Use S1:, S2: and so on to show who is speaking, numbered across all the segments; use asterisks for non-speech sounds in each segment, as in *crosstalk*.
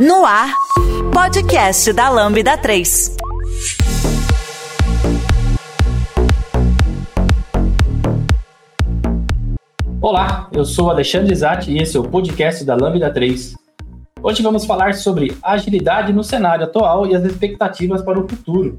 S1: No ar, podcast da Lambda 3.
S2: Olá, eu sou Alexandre Zatti e esse é o podcast da Lambda 3. Hoje vamos falar sobre agilidade no cenário atual e as expectativas para o futuro.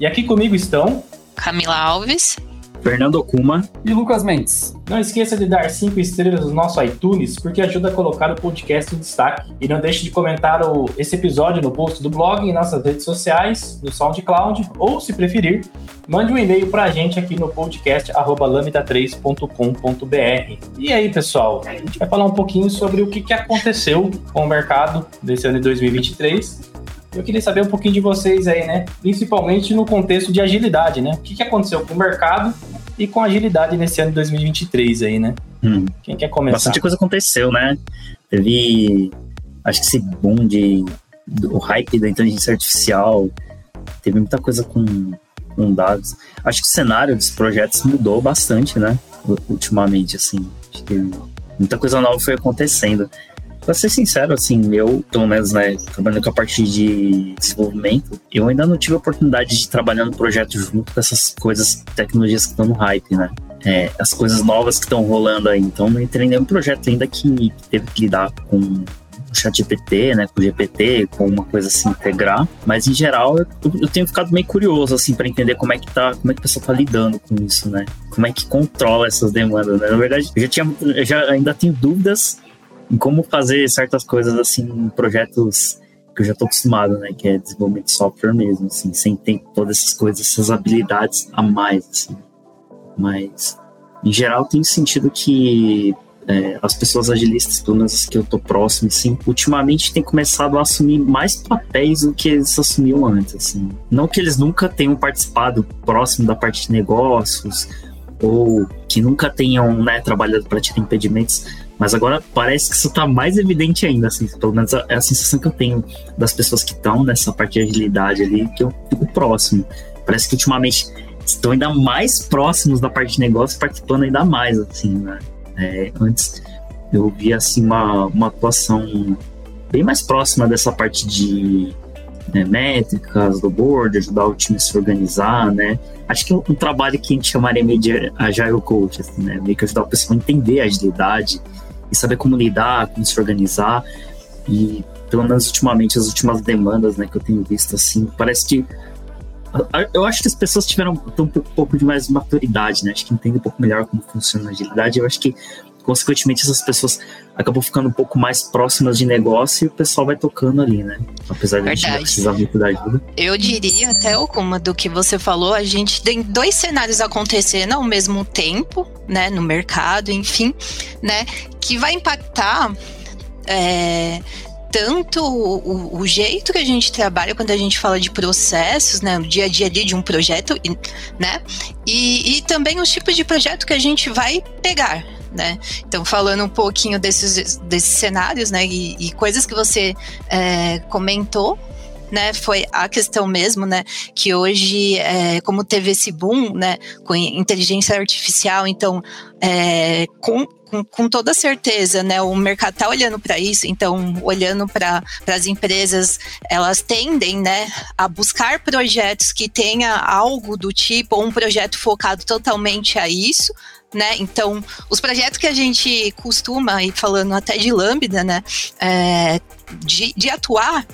S2: E aqui comigo estão
S3: Camila Alves
S4: Fernando Okuma
S5: e Lucas Mendes.
S2: Não esqueça de dar 5 estrelas no nosso iTunes, porque ajuda a colocar o podcast em destaque. E não deixe de comentar o, esse episódio no post do blog, em nossas redes sociais, no SoundCloud, ou, se preferir, mande um e-mail para a gente aqui no podcast lambda3.com.br. E aí, pessoal, a gente vai falar um pouquinho sobre o que, que aconteceu com o mercado desse ano de 2023 eu queria saber um pouquinho de vocês aí, né? Principalmente no contexto de agilidade, né? O que, que aconteceu com o mercado e com agilidade nesse ano de 2023 aí, né? Hum. Quem quer começar?
S4: Bastante coisa aconteceu, né? Teve, acho que esse boom de, do hype da inteligência artificial, teve muita coisa com, com dados. Acho que o cenário dos projetos mudou bastante, né? Ultimamente, assim. Acho que muita coisa nova foi acontecendo. Pra ser sincero, assim, eu, pelo menos, né, trabalhando com a parte de desenvolvimento, eu ainda não tive a oportunidade de trabalhar no projeto junto com essas coisas, tecnologias que estão no hype, né? É, as coisas novas que estão rolando aí. Então, não entrei em nenhum projeto ainda que teve que lidar com o chat GPT, né, com o GPT, com uma coisa assim, integrar. Mas, em geral, eu, eu tenho ficado meio curioso, assim, para entender como é que tá, como é que o pessoal tá lidando com isso, né? Como é que controla essas demandas, né? Na verdade, eu já tinha, eu já ainda tenho dúvidas em como fazer certas coisas assim em projetos que eu já estou acostumado, né? Que é desenvolvimento de software mesmo, assim, sem ter todas essas coisas, essas habilidades a mais, assim. Mas, em geral, tem sentido que é, as pessoas agilistas, pelo menos as que eu tô próximo, assim, ultimamente têm começado a assumir mais papéis do que eles assumiam antes, assim. Não que eles nunca tenham participado próximo da parte de negócios, ou que nunca tenham né, trabalhado para tirar impedimentos, mas agora parece que isso está mais evidente ainda, assim, pelo menos é a sensação que eu tenho das pessoas que estão nessa parte de agilidade ali, que eu fico próximo. Parece que ultimamente estão ainda mais próximos da parte de negócio, participando ainda mais, assim, né? É, antes eu via, assim, uma, uma atuação bem mais próxima dessa parte de né, métricas do board, ajudar o time a se organizar, né? Acho que é um trabalho que a gente chamaria meio de agile coach, assim, né? Meio que ajudar o pessoal a entender a agilidade, e saber como lidar, como se organizar. E pelo menos ultimamente, as últimas demandas né, que eu tenho visto, assim, parece que. Eu acho que as pessoas tiveram um pouco, um pouco de mais maturidade, né? Acho que entendem um pouco melhor como funciona a agilidade. Eu acho que, consequentemente, essas pessoas acabam ficando um pouco mais próximas de negócio e o pessoal vai tocando ali, né? Apesar de a gente precisar muito da ajuda.
S3: Eu diria até, como do que você falou, a gente tem dois cenários acontecendo ao mesmo tempo, né? No mercado, enfim, né? que vai impactar é, tanto o, o, jeito que a gente trabalha quando a gente fala de processos, né, no dia a dia ali de um projeto, né, e, e também os tipos de projeto que a gente vai pegar, né? Então, falando um pouquinho desses, desses cenários, né, e, e coisas que você é, comentou, né, foi a questão mesmo, né, que hoje, é, como teve esse boom, né, com inteligência artificial, então, é, com, com, com, toda certeza, né, o mercado está olhando para isso, então, olhando para as empresas, elas tendem, né, a buscar projetos que tenha algo do tipo, ou um projeto focado totalmente a isso, né? Então, os projetos que a gente costuma, e falando até de Lambda, né, é, de, de atuar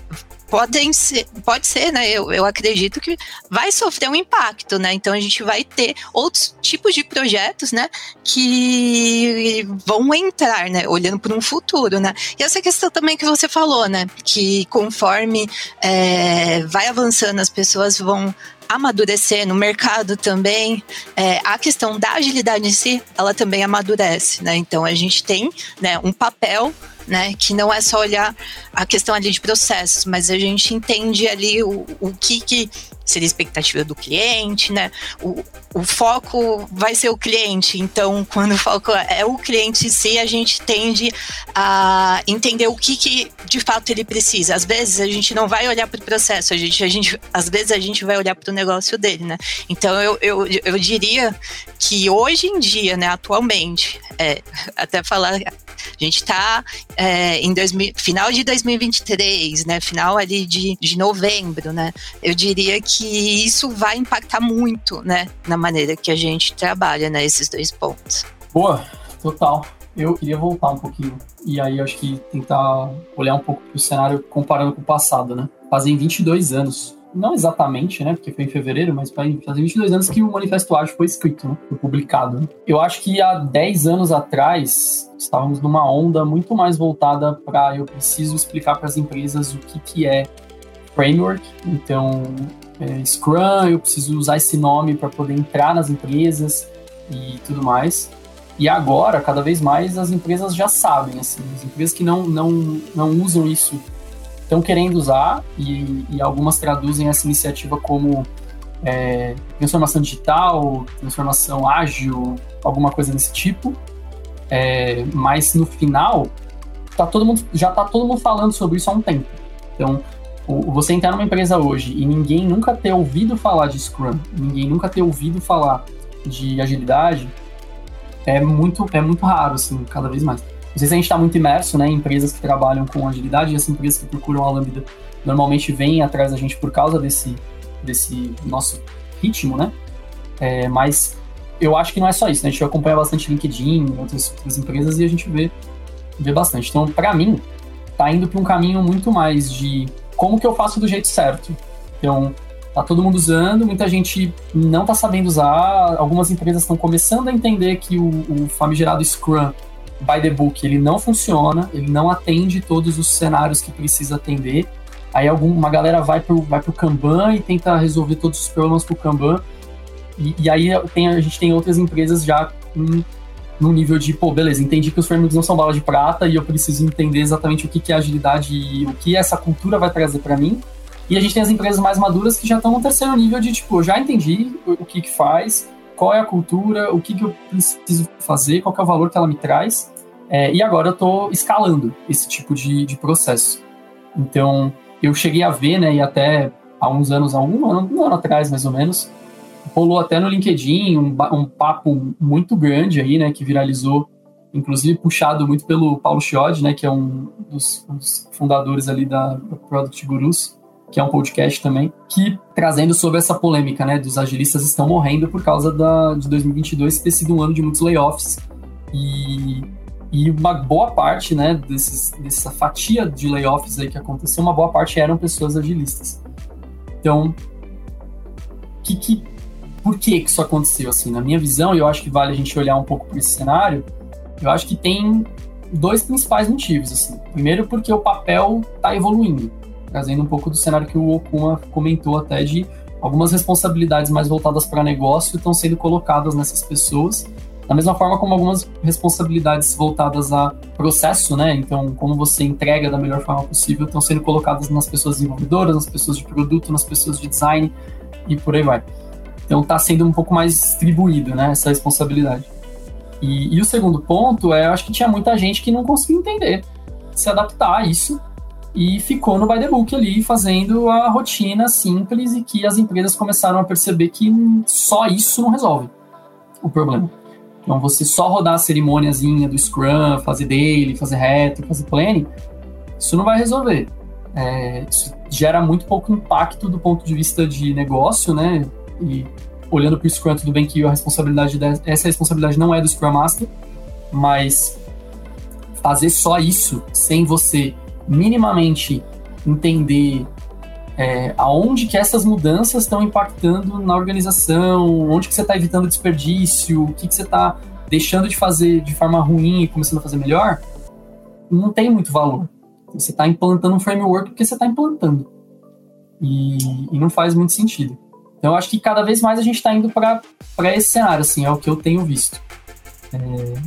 S3: podem ser, pode ser, né? Eu, eu acredito que vai sofrer um impacto, né? Então a gente vai ter outros tipos de projetos, né? Que vão entrar, né? Olhando para um futuro, né? E essa questão também que você falou, né? Que conforme é, vai avançando, as pessoas vão amadurecer no mercado também, é, a questão da agilidade em si, ela também amadurece, né? Então a gente tem né, um papel né? Que não é só olhar a questão ali de processos, mas a gente entende ali o, o que, que seria a expectativa do cliente, né? O, o foco vai ser o cliente, então *laughs* quando o foco é o cliente em si, a gente tende a entender o que, que de fato ele precisa. Às vezes a gente não vai olhar para o processo, a gente, a gente, às vezes a gente vai olhar para o negócio dele, né? Então eu, eu, eu diria que hoje em dia, né, atualmente, é, *laughs* até falar, a gente está é, em 2000, final de 2023, né? Final ali de, de novembro, né? Eu diria que isso vai impactar muito, né? Na maneira que a gente trabalha, né? Esses dois pontos.
S5: Boa, total. Eu queria voltar um pouquinho. E aí, acho que tentar olhar um pouco para o cenário comparando com o passado, né? Fazem 22 anos não exatamente, né, porque foi em fevereiro, mas faz 22 anos que o Manifesto Ágil foi escrito, né, foi publicado. Eu acho que há 10 anos atrás, estávamos numa onda muito mais voltada para eu preciso explicar para as empresas o que, que é framework, então é, Scrum, eu preciso usar esse nome para poder entrar nas empresas e tudo mais. E agora, cada vez mais, as empresas já sabem, assim, as empresas que não, não, não usam isso estão querendo usar e, e, algumas traduzem essa iniciativa como é, transformação digital, transformação ágil, alguma coisa desse tipo. É, mas no final, tá todo mundo, já está todo mundo falando sobre isso há um tempo. Então, você entrar numa empresa hoje e ninguém nunca ter ouvido falar de Scrum, ninguém nunca ter ouvido falar de agilidade, é muito, é muito raro, assim, cada vez mais. Não sei se a gente está muito imerso né, em empresas que trabalham com agilidade e as empresas que procuram a Lambda normalmente vêm atrás da gente por causa desse, desse nosso ritmo, né? É, mas eu acho que não é só isso, né? A gente acompanha bastante LinkedIn, outras, outras empresas e a gente vê, vê bastante. Então, para mim, tá indo para um caminho muito mais de como que eu faço do jeito certo. Então, tá todo mundo usando, muita gente não tá sabendo usar, algumas empresas estão começando a entender que o, o famigerado Scrum by the book ele não funciona, ele não atende todos os cenários que precisa atender. Aí alguma galera vai pro, vai pro Kanban e tenta resolver todos os problemas pro Kanban. E, e aí tem, a gente tem outras empresas já em, no nível de, pô, beleza, entendi que os frameworks não são bala de prata e eu preciso entender exatamente o que, que é agilidade e o que essa cultura vai trazer para mim. E a gente tem as empresas mais maduras que já estão no terceiro nível de, tipo, já entendi o, que que faz, qual é a cultura, o que, que eu preciso fazer, qual é o valor que ela me traz. É, e agora eu estou escalando esse tipo de, de processo. Então, eu cheguei a ver, né, e até há uns anos, há ano, um ano atrás mais ou menos, rolou até no LinkedIn um, um papo muito grande aí, né, que viralizou, inclusive puxado muito pelo Paulo Chiod, né, que é um dos, dos fundadores ali da Product Gurus, que é um podcast também, que trazendo sobre essa polêmica, né, dos agilistas estão morrendo por causa da, de 2022 ter sido um ano de muitos layoffs e, e uma boa parte, né, desses, dessa fatia de layoffs aí que aconteceu, uma boa parte eram pessoas agilistas. Então, que, que, por que que isso aconteceu, assim? Na minha visão, e eu acho que vale a gente olhar um pouco para esse cenário, eu acho que tem dois principais motivos, assim. Primeiro, porque o papel está evoluindo trazendo um pouco do cenário que o Okuma comentou até de algumas responsabilidades mais voltadas para negócio estão sendo colocadas nessas pessoas, da mesma forma como algumas responsabilidades voltadas a processo, né? Então, como você entrega da melhor forma possível, estão sendo colocadas nas pessoas desenvolvedoras, nas pessoas de produto, nas pessoas de design e por aí vai. Então, está sendo um pouco mais distribuído, né? Essa responsabilidade. E, e o segundo ponto é, eu acho que tinha muita gente que não conseguia entender, se adaptar a isso e ficou no by the book ali, fazendo a rotina simples e que as empresas começaram a perceber que só isso não resolve o problema. Então, você só rodar a cerimôniazinha do Scrum, fazer daily, fazer retro, fazer planning, isso não vai resolver. É, isso gera muito pouco impacto do ponto de vista de negócio, né? E olhando para o Scrum, tudo bem que a responsabilidade essa responsabilidade não é do Scrum Master, mas fazer só isso sem você minimamente entender é, aonde que essas mudanças estão impactando na organização, onde que você está evitando desperdício, o que, que você está deixando de fazer de forma ruim e começando a fazer melhor, não tem muito valor. Você está implantando um framework porque você está implantando. E, e, não faz muito sentido. Então, eu acho que cada vez mais a gente está indo para esse cenário, assim, é o que eu tenho visto. É,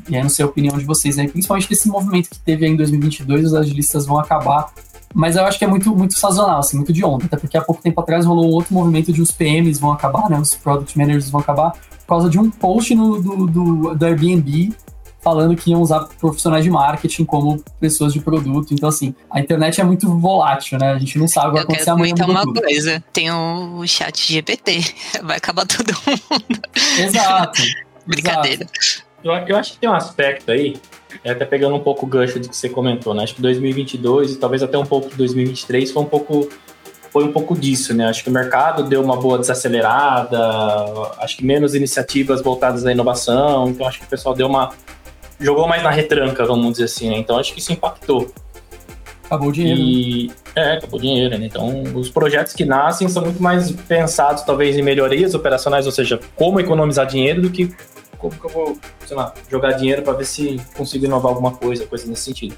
S5: e aí não sei a opinião de vocês aí, principalmente desse movimento que teve em 2022, os agilistas vão acabar Mas eu acho que é muito, muito sazonal, assim, muito de onda. Até porque há pouco tempo atrás rolou um outro movimento de os PMs vão acabar, né? Os Product Managers vão acabar por causa de um post no, do, do, do Airbnb falando que iam usar profissionais de marketing como pessoas de produto. Então, assim, a internet é muito volátil, né? A gente não sabe o que vai acontecer amanhã.
S3: Eu uma tudo. coisa, tem o chat GPT, *laughs* vai acabar todo mundo.
S5: Exato. *laughs*
S3: Brincadeira.
S2: Exato. Eu, eu acho que tem um aspecto aí, é até pegando um pouco o gancho de que você comentou, né? Acho que 2022 e talvez até um pouco de 2023 foi um pouco foi um pouco disso, né? Acho que o mercado deu uma boa desacelerada, acho que menos iniciativas voltadas à inovação, então acho que o pessoal deu uma jogou mais na retranca, vamos dizer assim, né? Então acho que isso impactou.
S5: Acabou o dinheiro. E,
S2: né? É, acabou o dinheiro, né? Então os projetos que nascem são muito mais pensados, talvez, em melhorias operacionais, ou seja, como economizar dinheiro do que como que eu vou, sei lá, jogar dinheiro para ver se consigo inovar alguma coisa, coisa nesse sentido.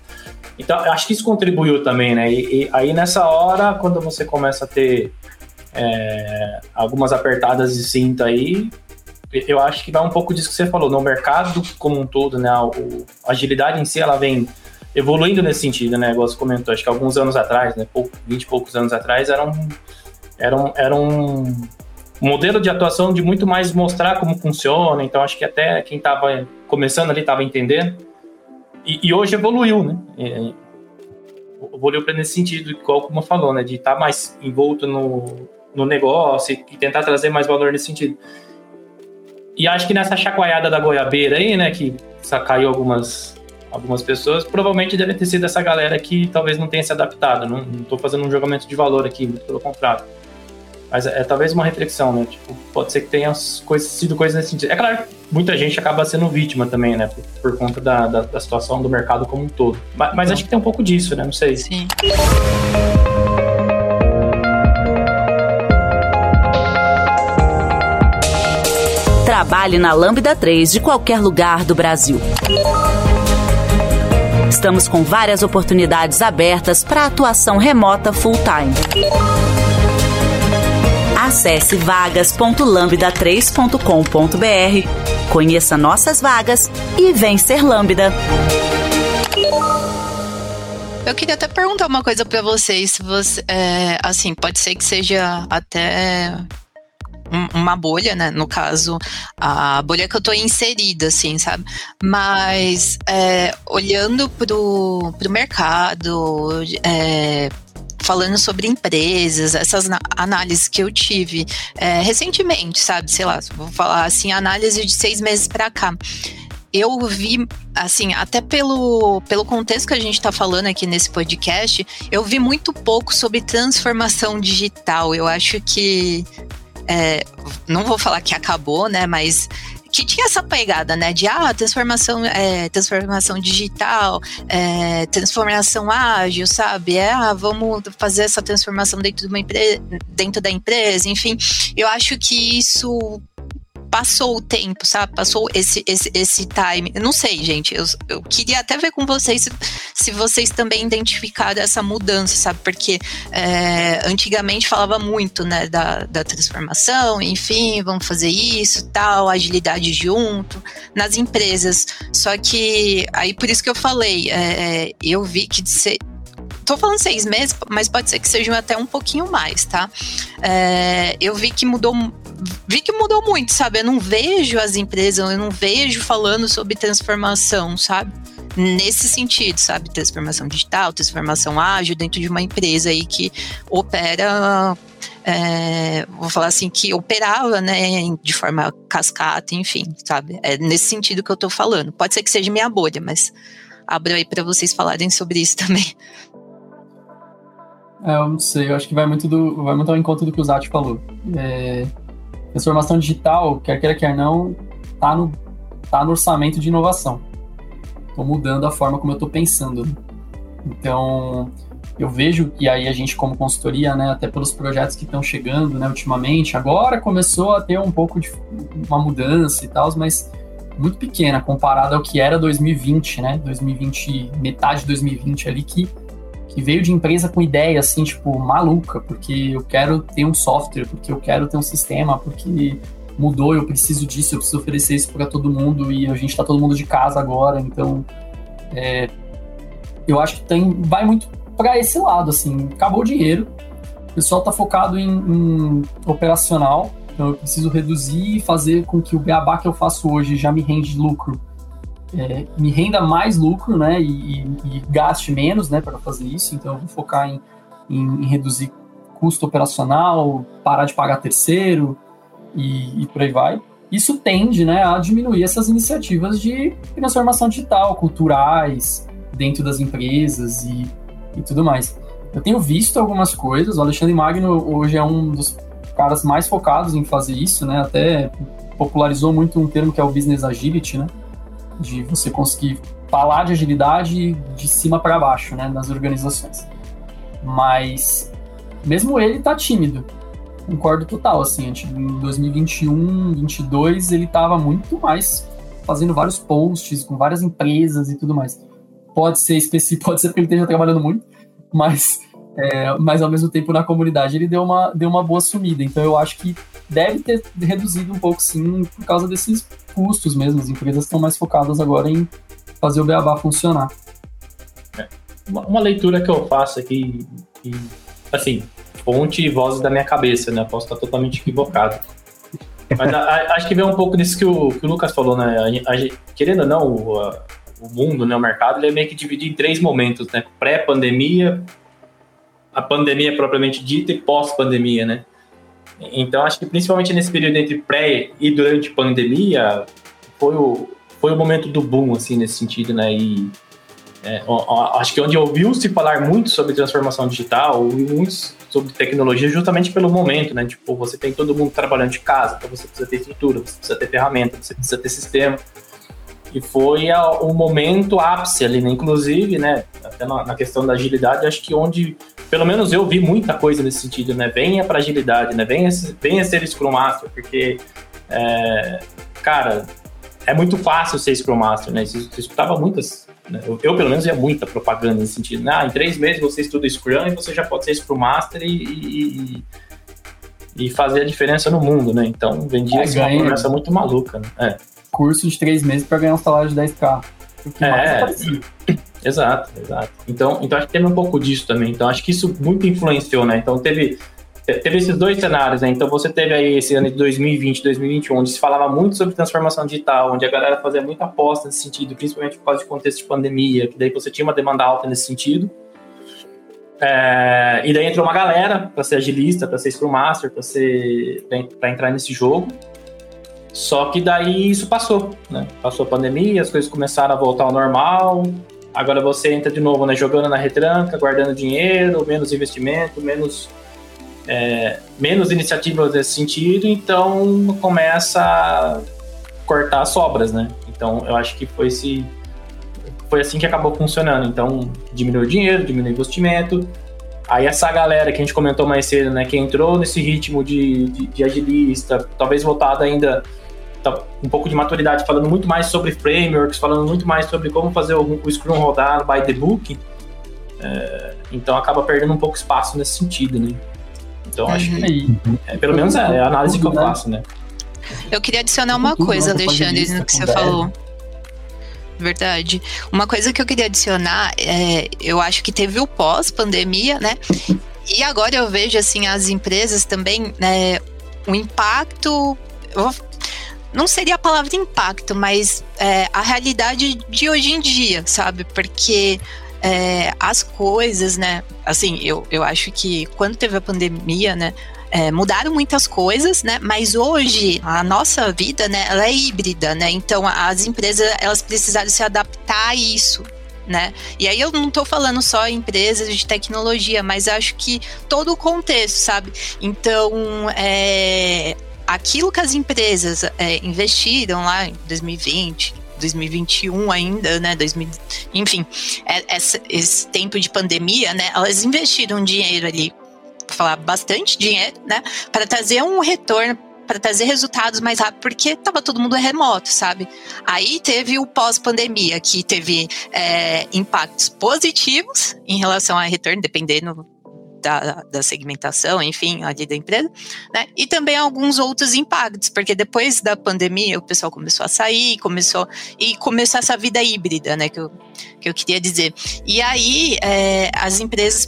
S2: Então, acho que isso contribuiu também, né? E, e aí nessa hora, quando você começa a ter é, algumas apertadas de cinta aí, eu acho que vai um pouco disso que você falou, no mercado como um todo, né? A agilidade em si, ela vem evoluindo nesse sentido, né? Igual você comentou, acho que alguns anos atrás, né? Pouco, 20 e poucos anos atrás, era um, era um, era um modelo de atuação de muito mais mostrar como funciona, então acho que até quem estava começando ali estava entendendo. E, e, hoje evoluiu, né? É, evoluiu para nesse sentido, igual como falou, né? De estar tá mais envolto no, no negócio e, e tentar trazer mais valor nesse sentido. E acho que nessa chacoalhada da goiabeira aí, né, que caiu algumas, algumas pessoas, provavelmente deve ter sido essa galera que talvez não tenha se adaptado. Não, estou fazendo um julgamento de valor aqui, muito pelo contrário. Mas é, é, talvez uma reflexão, né? Tipo, pode ser que tenha coisas, sido coisas nesse sentido. É claro muita gente acaba sendo vítima também, né? Por, por conta da, da, da, situação do mercado como um todo. Mas, mas acho que tem um pouco disso, né? Não sei.
S3: Sim.
S1: Trabalhe na Lambda 3 de qualquer lugar do Brasil. Estamos com várias oportunidades abertas para atuação remota full-time. Acesse vagas.lambda3.com.br, conheça nossas vagas e vem ser Lambda.
S3: Eu queria até perguntar uma coisa para vocês, você, é, assim, pode ser que seja até uma bolha, né? No caso, a bolha que eu tô inserida, assim, sabe? Mas é, olhando pro, pro mercado, é, falando sobre empresas, essas análises que eu tive é, recentemente, sabe? Sei lá, vou falar assim, análise de seis meses para cá eu vi, assim, até pelo, pelo contexto que a gente está falando aqui nesse podcast, eu vi muito pouco sobre transformação digital. Eu acho que é, não vou falar que acabou, né? Mas que tinha essa pegada, né, de ah, transformação, é, transformação digital, é, transformação ágil, sabe? É, ah, vamos fazer essa transformação dentro de uma empresa, dentro da empresa, enfim. Eu acho que isso passou o tempo, sabe? Passou esse, esse, esse time. Eu não sei, gente. Eu, eu queria até ver com vocês se, se vocês também identificaram essa mudança, sabe? Porque é, antigamente falava muito, né, da, da transformação, enfim, vamos fazer isso, tal, agilidade junto, nas empresas. Só que aí por isso que eu falei, é, eu vi que de ser, tô falando seis meses, mas pode ser que sejam até um pouquinho mais, tá? É, eu vi que mudou vi que mudou muito, sabe? Eu não vejo as empresas, eu não vejo falando sobre transformação, sabe? Nesse sentido, sabe? Transformação digital, transformação ágil dentro de uma empresa aí que opera é, vou falar assim, que operava, né, de forma cascata, enfim, sabe? É nesse sentido que eu tô falando. Pode ser que seja minha bolha, mas abro aí para vocês falarem sobre isso *laughs* também.
S5: É, eu não sei, eu acho que vai muito, do, vai muito ao encontro do que o Zati falou. É, transformação digital, quer queira, quer não, tá no, tá no orçamento de inovação. Estou mudando a forma como eu estou pensando. Então, eu vejo, e aí a gente como consultoria, né, até pelos projetos que estão chegando, né, ultimamente, agora começou a ter um pouco de uma mudança e tal, mas muito pequena comparada ao que era 2020, né, 2020, metade de 2020 ali, que que veio de empresa com ideia assim, tipo, maluca, porque eu quero ter um software, porque eu quero ter um sistema, porque mudou, eu preciso disso, eu preciso oferecer isso para todo mundo e a gente está todo mundo de casa agora, então é, eu acho que tem vai muito para esse lado, assim, acabou o dinheiro, o pessoal está focado em, em, operacional, então eu preciso reduzir e fazer com que o beabá que eu faço hoje já me rende lucro, é, me renda mais lucro, né, e, e gaste menos, né, para fazer isso, então eu vou focar em, em, em, reduzir custo operacional, parar de pagar terceiro e, e por aí vai isso tende né, a diminuir essas iniciativas de transformação digital, culturais, dentro das empresas e, e tudo mais. Eu tenho visto algumas coisas, o Alexandre Magno hoje é um dos caras mais focados em fazer isso, né? Até popularizou muito um termo que é o business agility, né? De você conseguir falar de agilidade de cima para baixo, né, nas organizações. Mas mesmo ele tá tímido concordo total, assim, em 2021, 2022, ele estava muito mais fazendo vários posts com várias empresas e tudo mais. Pode ser específico, *laughs* pode ser porque ele esteja trabalhando muito, mas, é, mas ao mesmo tempo na comunidade ele deu uma, deu uma boa sumida. Então eu acho que deve ter reduzido um pouco sim por causa desses custos mesmo. As empresas estão mais focadas agora em fazer o Beabá funcionar.
S2: É, uma, uma leitura que eu faço aqui, e, assim, fonte e vozes da minha cabeça, né? Posso estar totalmente equivocado. Mas a, a, acho que vem um pouco disso que o, que o Lucas falou, né? A, querendo ou não, o, o mundo, né, o mercado, ele é meio que dividido em três momentos, né? Pré-pandemia, a pandemia propriamente dita e pós-pandemia, né? Então, acho que principalmente nesse período entre pré e durante pandemia, foi o, foi o momento do boom, assim, nesse sentido, né? E é, acho que onde ouviu-se falar muito sobre transformação digital, muito sobre tecnologia, justamente pelo momento, né? Tipo, você tem todo mundo trabalhando de casa, então você precisa ter estrutura, você precisa ter ferramenta, você precisa ter sistema. E foi o momento ápice ali, né? Inclusive, né? Até na, na, questão da agilidade, acho que onde, pelo menos eu vi muita coisa nesse sentido, né? Venha para agilidade, né? Venha, venha ser Scrum Master, porque, é, cara, é muito fácil ser Scrum Master, né? Você escutava muitas né? Eu, eu, pelo menos, ia muita propaganda nesse sentido. Ah, em três meses você estuda Scrum e você já pode ser Scrum Master e, e, e fazer a diferença no mundo, né? Então, vendia é, uma promessa muito maluca, né? É.
S5: Curso de três meses para ganhar um salário de 10k.
S2: É, exato, exato. Então, então acho que teve um pouco disso também. Então, acho que isso muito influenciou, né? Então, teve teve esses dois cenários, né? Então você teve aí esse ano de 2020, 2021, onde se falava muito sobre transformação digital, onde a galera fazia muita aposta nesse sentido, principalmente por causa de contexto de pandemia, que daí você tinha uma demanda alta nesse sentido. É, e daí entrou uma galera para ser agilista, para ser Scrum Master, para entrar nesse jogo. Só que daí isso passou, né? Passou a pandemia, as coisas começaram a voltar ao normal. Agora você entra de novo, né? Jogando na retranca, guardando dinheiro, menos investimento, menos é, menos iniciativas nesse sentido, então começa a cortar sobras, né? Então eu acho que foi esse foi assim que acabou funcionando. Então diminuiu o dinheiro, diminuiu o investimento. Aí essa galera que a gente comentou mais cedo, né, que entrou nesse ritmo de, de, de agilista, talvez voltada ainda tá, um pouco de maturidade, falando muito mais sobre frameworks, falando muito mais sobre como fazer o, o Scrum rodar by the book. É, então acaba perdendo um pouco espaço nesse sentido, né? Então uhum. acho que é, pelo menos é, é a análise que eu faço, né?
S3: Eu queria adicionar uma coisa, Alexandre, no que você falou. Verdade. Uma coisa que eu queria adicionar, é, eu acho que teve o pós-pandemia, né? E agora eu vejo, assim, as empresas também, né, o impacto. Não seria a palavra impacto, mas é, a realidade de hoje em dia, sabe? Porque é, as coisas, né? Assim, eu, eu acho que quando teve a pandemia, né? É, mudaram muitas coisas, né? Mas hoje a nossa vida, né? Ela é híbrida, né? Então as empresas elas precisaram se adaptar a isso, né? E aí eu não estou falando só empresas de tecnologia, mas acho que todo o contexto, sabe? Então, é, aquilo que as empresas é, investiram lá em 2020, 2021 ainda, né? 2000, enfim, é, essa, esse tempo de pandemia, né? Elas investiram dinheiro ali, falar bastante dinheiro, né? Para trazer um retorno para trazer resultados mais rápido, porque estava todo mundo remoto, sabe? Aí teve o pós-pandemia, que teve é, impactos positivos em relação a retorno, dependendo da, da segmentação, enfim, ali da empresa, né? E também alguns outros impactos, porque depois da pandemia o pessoal começou a sair, começou e começou essa vida híbrida, né? Que eu, que eu queria dizer. E aí é, as empresas,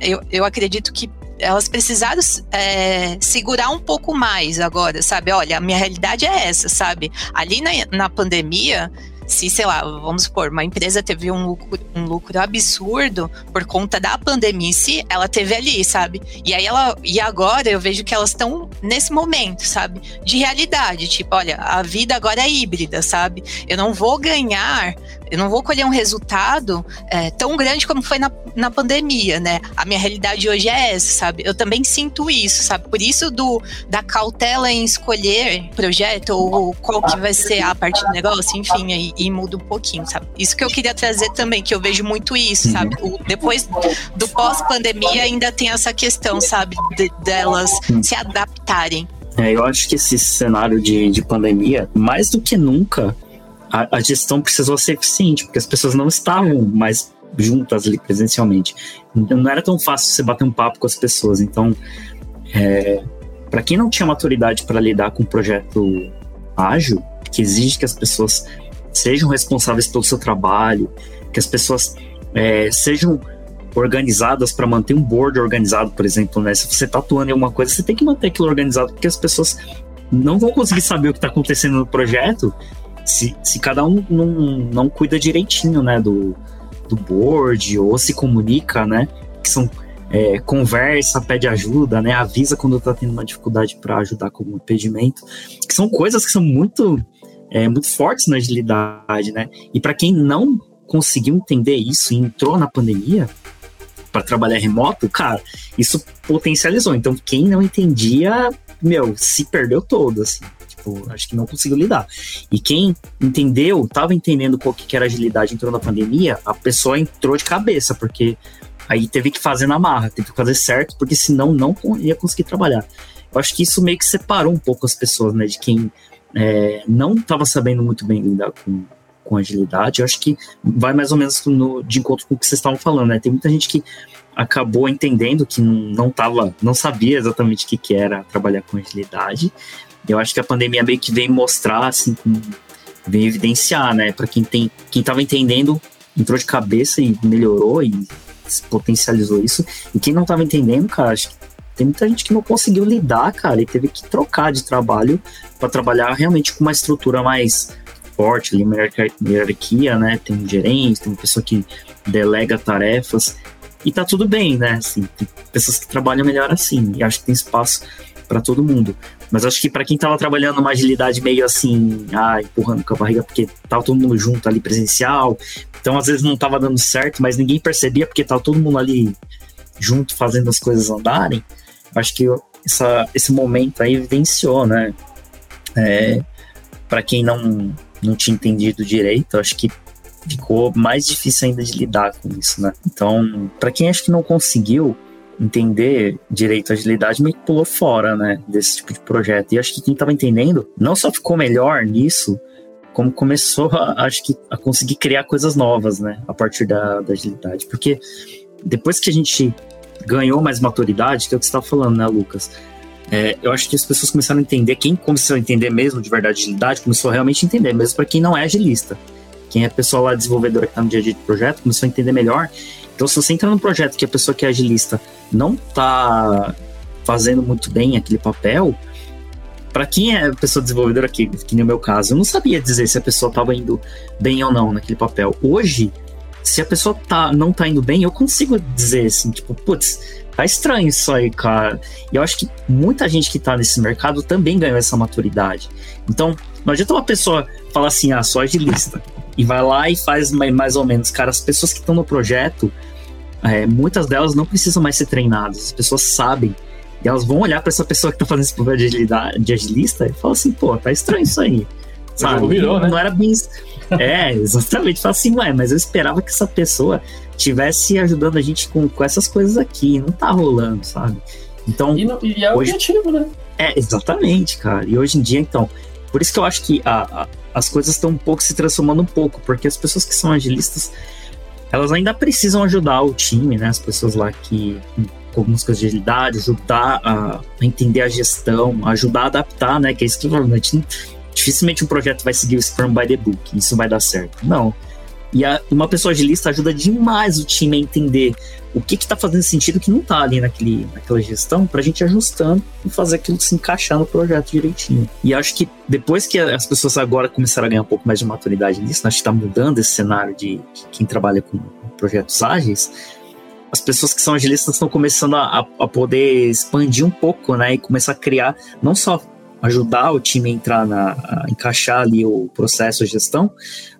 S3: eu, eu acredito que elas precisaram é, segurar um pouco mais agora, sabe? Olha, a minha realidade é essa, sabe? Ali na, na pandemia, se, sei lá, vamos supor, uma empresa teve um lucro, um lucro absurdo por conta da pandemia em si, ela teve ali, sabe? E aí ela. E agora eu vejo que elas estão nesse momento, sabe? De realidade. Tipo, olha, a vida agora é híbrida, sabe? Eu não vou ganhar eu não vou colher um resultado é, tão grande como foi na, na pandemia, né? A minha realidade hoje é essa, sabe? Eu também sinto isso, sabe? Por isso do, da cautela em escolher projeto ou qual que vai ser a parte do negócio, enfim, aí, e muda um pouquinho, sabe? Isso que eu queria trazer também, que eu vejo muito isso, sabe? O, depois do pós-pandemia ainda tem essa questão, sabe? De, delas se adaptarem.
S4: É, eu acho que esse cenário de, de pandemia, mais do que nunca, a, a gestão precisou ser eficiente, porque as pessoas não estavam mais juntas ali presencialmente. Então, não era tão fácil você bater um papo com as pessoas. Então, é, para quem não tinha maturidade para lidar com um projeto ágil, que exige que as pessoas sejam responsáveis pelo seu trabalho, que as pessoas é, sejam organizadas para manter um board organizado, por exemplo, né? Se você está atuando em alguma coisa, você tem que manter aquilo organizado, porque as pessoas não vão conseguir saber o que está acontecendo no projeto se, se cada um não, não cuida direitinho, né, do, do board, ou se comunica, né, que são é, conversa, pede ajuda, né, avisa quando tá tendo uma dificuldade para ajudar com o impedimento, que são coisas que são muito, é, muito fortes na agilidade, né, e para quem não conseguiu entender isso e entrou na pandemia, para trabalhar remoto, cara, isso potencializou. Então, quem não entendia, meu, se perdeu todo, assim tipo, acho que não conseguiu lidar. E quem entendeu, estava entendendo qual que era agilidade entrou na pandemia, a pessoa entrou de cabeça, porque aí teve que fazer na marra, teve que fazer certo, porque senão não ia conseguir trabalhar. Eu acho que isso meio que separou um pouco as pessoas, né, de quem é, não estava sabendo muito bem lidar com, com agilidade. Eu acho que vai mais ou menos no, de encontro com o que vocês estavam falando, né? Tem muita gente que acabou entendendo que não tava, não sabia exatamente o que, que era trabalhar com agilidade, eu acho que a pandemia meio que veio mostrar, assim, veio evidenciar, né? Para quem tem, quem tava entendendo, entrou de cabeça e melhorou e potencializou isso. E quem não tava entendendo, cara, acho que tem muita gente que não conseguiu lidar, cara, e teve que trocar de trabalho para trabalhar realmente com uma estrutura mais forte, ali, uma hierarquia, né? Tem um gerente, tem uma pessoa que delega tarefas. E tá tudo bem, né? Assim, tem pessoas que trabalham melhor assim. E acho que tem espaço para todo mundo. Mas acho que para quem tava trabalhando uma agilidade meio assim, ah, empurrando com a barriga, porque tava todo mundo junto ali presencial, então às vezes não tava dando certo, mas ninguém percebia porque tava todo mundo ali junto fazendo as coisas andarem. Acho que essa, esse momento aí evidenciou, né? É, para quem não, não tinha entendido direito, acho que ficou mais difícil ainda de lidar com isso, né? Então, para quem acho que não conseguiu, entender direito à agilidade meio que pulou fora, né, desse tipo de projeto. E acho que quem estava entendendo não só ficou melhor nisso, como começou, a, acho que, a conseguir criar coisas novas, né, a partir da, da agilidade. Porque depois que a gente ganhou mais maturidade, que é o que você estava falando, né, Lucas? É, eu acho que as pessoas começaram a entender, quem começou a entender mesmo de verdade agilidade, começou a realmente entender, mesmo para quem não é agilista. Quem é pessoal lá desenvolvedora que está no dia a dia de projeto, começou a entender melhor. Então, se você entra num projeto que a pessoa que é agilista não está fazendo muito bem aquele papel, para quem é pessoa desenvolvedora aqui, que no meu caso, eu não sabia dizer se a pessoa estava indo bem ou não naquele papel. Hoje, se a pessoa tá, não tá indo bem, eu consigo dizer assim, tipo, putz, tá estranho isso aí, cara. E eu acho que muita gente que tá nesse mercado também ganhou essa maturidade. Então, não adianta uma pessoa falar assim, ah, sou agilista, e vai lá e faz mais ou menos. Cara, as pessoas que estão no projeto, é, muitas delas não precisam mais ser treinadas, as pessoas sabem. E elas vão olhar para essa pessoa que tá fazendo esse problema de, agilidade, de agilista e falam assim, pô, tá estranho isso aí. Sabe? Virou, né? Não era bem. É, exatamente. Fala assim, ué, mas eu esperava que essa pessoa tivesse ajudando a gente com, com essas coisas aqui. Não tá rolando, sabe? Então.
S5: E, e é hoje... objetivo, né?
S4: É, exatamente, cara. E hoje em dia, então. Por isso que eu acho que a, a, as coisas estão um pouco se transformando um pouco, porque as pessoas que são agilistas elas ainda precisam ajudar o time, né? As pessoas lá que com algumas coisas de agilidade, ajudar a, a entender a gestão, ajudar a adaptar, né? Que é isso que eu dificilmente um projeto vai seguir o Scrum by the Book, isso vai dar certo. Não. E a, uma pessoa agilista ajuda demais o time a entender o que está fazendo sentido que não está ali naquele, naquela gestão para a gente ajustando e fazer aquilo se encaixar no projeto direitinho. E acho que depois que as pessoas agora começaram a ganhar um pouco mais de maturidade nisso, né, acho que está mudando esse cenário de, de quem trabalha com projetos ágeis, as pessoas que são agilistas estão começando a, a, poder expandir um pouco, né? E começar a criar, não só ajudar o time a entrar na. A encaixar ali o processo, a gestão,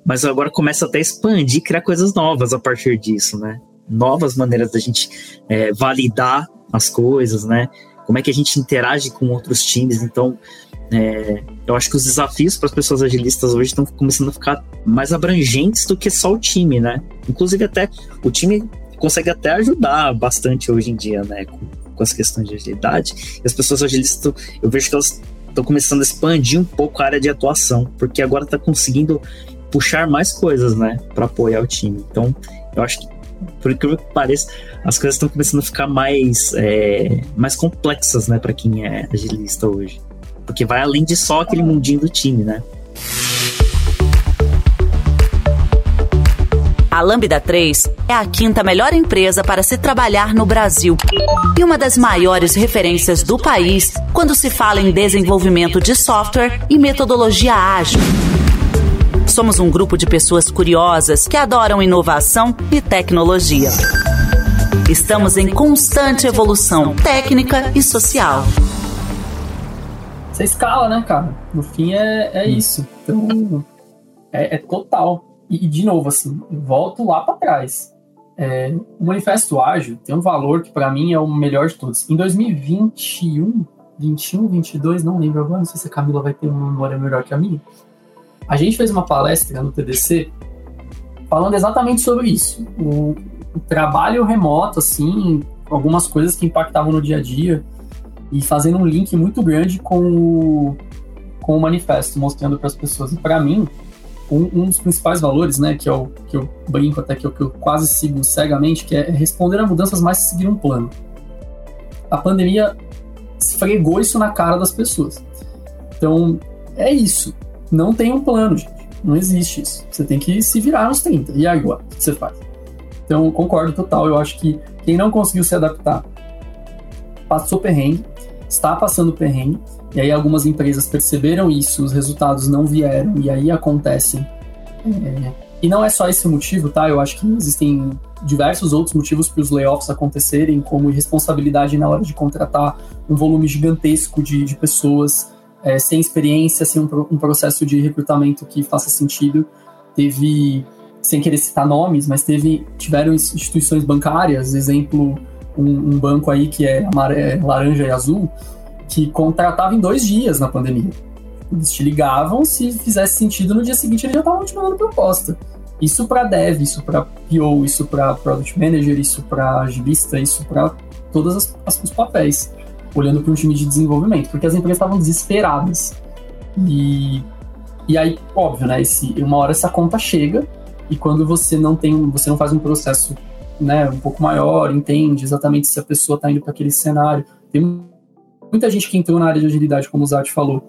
S4: mas agora começa até a expandir, criar coisas novas a partir disso, né? Novas maneiras da gente é, validar as coisas, né? Como é que a gente interage com outros times. Então, é, eu acho que os desafios para as pessoas agilistas hoje estão começando a ficar mais abrangentes do que só o time, né? Inclusive, até o time consegue até ajudar bastante hoje em dia, né? Com, com as questões de agilidade. E as pessoas agilistas, eu vejo que elas estão começando a expandir um pouco a área de atuação, porque agora está conseguindo puxar mais coisas, né? Para apoiar o time. Então, eu acho que por incrível que pareça, as coisas estão começando a ficar mais, é, mais complexas, né, para quem é agilista hoje. Porque vai além de só aquele mundinho do time, né?
S1: A Lambda 3 é a quinta melhor empresa para se trabalhar no Brasil e uma das maiores referências do país quando se fala em desenvolvimento de software e metodologia ágil. Somos um grupo de pessoas curiosas que adoram inovação e tecnologia. Estamos em constante evolução técnica e social.
S5: Você escala, né, cara? No fim é, é isso. Então, é, é total. E, de novo, assim, volto lá para trás. É, o Manifesto Ágil tem um valor que para mim é o melhor de todos. Em 2021, 21, 22, não lembro agora, não sei se a Camila vai ter uma memória melhor que a minha. A gente fez uma palestra no TDC falando exatamente sobre isso. O, o trabalho remoto, assim, algumas coisas que impactavam no dia a dia e fazendo um link muito grande com o, com o manifesto, mostrando para as pessoas. E para mim, um, um, dos principais valores, né, que, é o, que eu brinco até, que eu, que eu quase sigo cegamente, que é responder a mudanças mais que seguir um plano. A pandemia esfregou isso na cara das pessoas. Então, é isso. Não tem um plano, gente. Não existe isso. Você tem que se virar nos 30. E agora? O que você faz? Então, concordo total. Eu acho que quem não conseguiu se adaptar passou perrengue, está passando perrengue, e aí algumas empresas perceberam isso, os resultados não vieram, e aí acontecem. É, e não é só esse motivo, tá? Eu acho que existem diversos outros motivos para os layoffs acontecerem, como irresponsabilidade na hora de contratar um volume gigantesco de, de pessoas é, sem experiência, sem um, um, processo de recrutamento que faça sentido. Teve, sem querer citar nomes, mas teve tiveram instituições bancárias, exemplo, um, um banco aí que é laranja e azul, que contratava em dois dias na pandemia. Eles te ligavam, se fizesse sentido, no dia seguinte eles já estavam te mandando proposta. Isso para dev, isso para PO, isso para product manager, isso para agilista, isso para todos as, as, os papéis, olhando para um time de desenvolvimento, porque as empresas estavam desesperadas. E, e aí, óbvio, né? Esse, uma hora essa conta chega e quando você não tem, você não faz um processo, né, um pouco maior, entende exatamente se a pessoa está indo para aquele cenário. Tem muita gente que entrou na área de agilidade, como o Zat falou,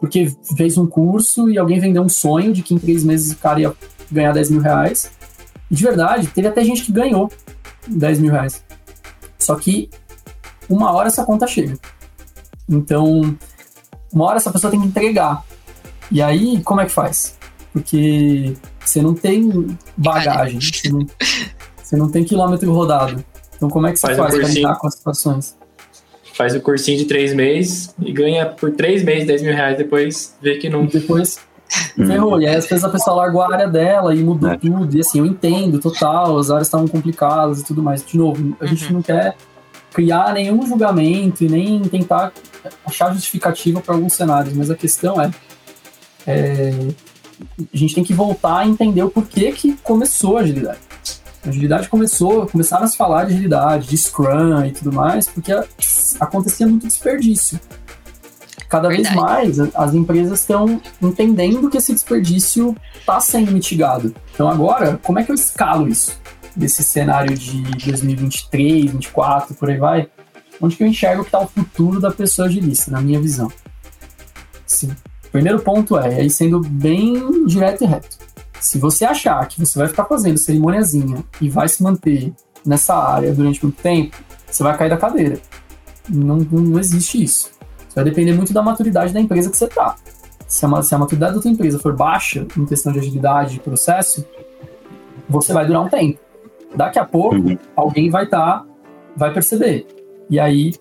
S5: porque fez um curso e alguém vendeu um sonho de que em três meses o cara ia ganhar 10 mil reais. E de verdade, teve até gente que ganhou 10 mil reais. Só que uma hora essa conta chega. Então, uma hora essa pessoa tem que entregar. E aí, como é que faz? Porque você não tem bagagem, você não, você não tem quilômetro rodado. Então, como é que você faz, faz para lidar com as situações?
S2: Faz o cursinho de três meses e ganha por três meses 10 mil reais, depois vê que não.
S5: Depois ferrou. e aí, às vezes, a pessoa largou a área dela e mudou é. tudo. E assim, eu entendo, total, as áreas estavam complicadas e tudo mais. De novo, a gente uhum. não quer criar nenhum julgamento e nem tentar achar justificativa para alguns cenários, mas a questão é, é, a gente tem que voltar a entender o porquê que começou a agilidade. A agilidade começou, começaram a se falar de agilidade, de Scrum e tudo mais, porque acontecia muito desperdício. Cada Verdade. vez mais as empresas estão entendendo que esse desperdício está sendo mitigado. Então agora, como é que eu escalo isso? desse cenário de 2023, 2024, por aí vai, onde que eu enxergo que está o futuro da pessoa agilista, na minha visão. O primeiro ponto é, aí sendo bem direto e reto. Se você achar que você vai ficar fazendo cerimoniazinha e vai se manter nessa área durante muito tempo, você vai cair da cadeira. Não, não existe isso. Isso vai depender muito da maturidade da empresa que você está. Se a, se a maturidade da sua empresa for baixa em questão de agilidade de processo, você vai durar um tempo. Daqui a pouco, uhum. alguém vai estar, tá, vai perceber. E aí,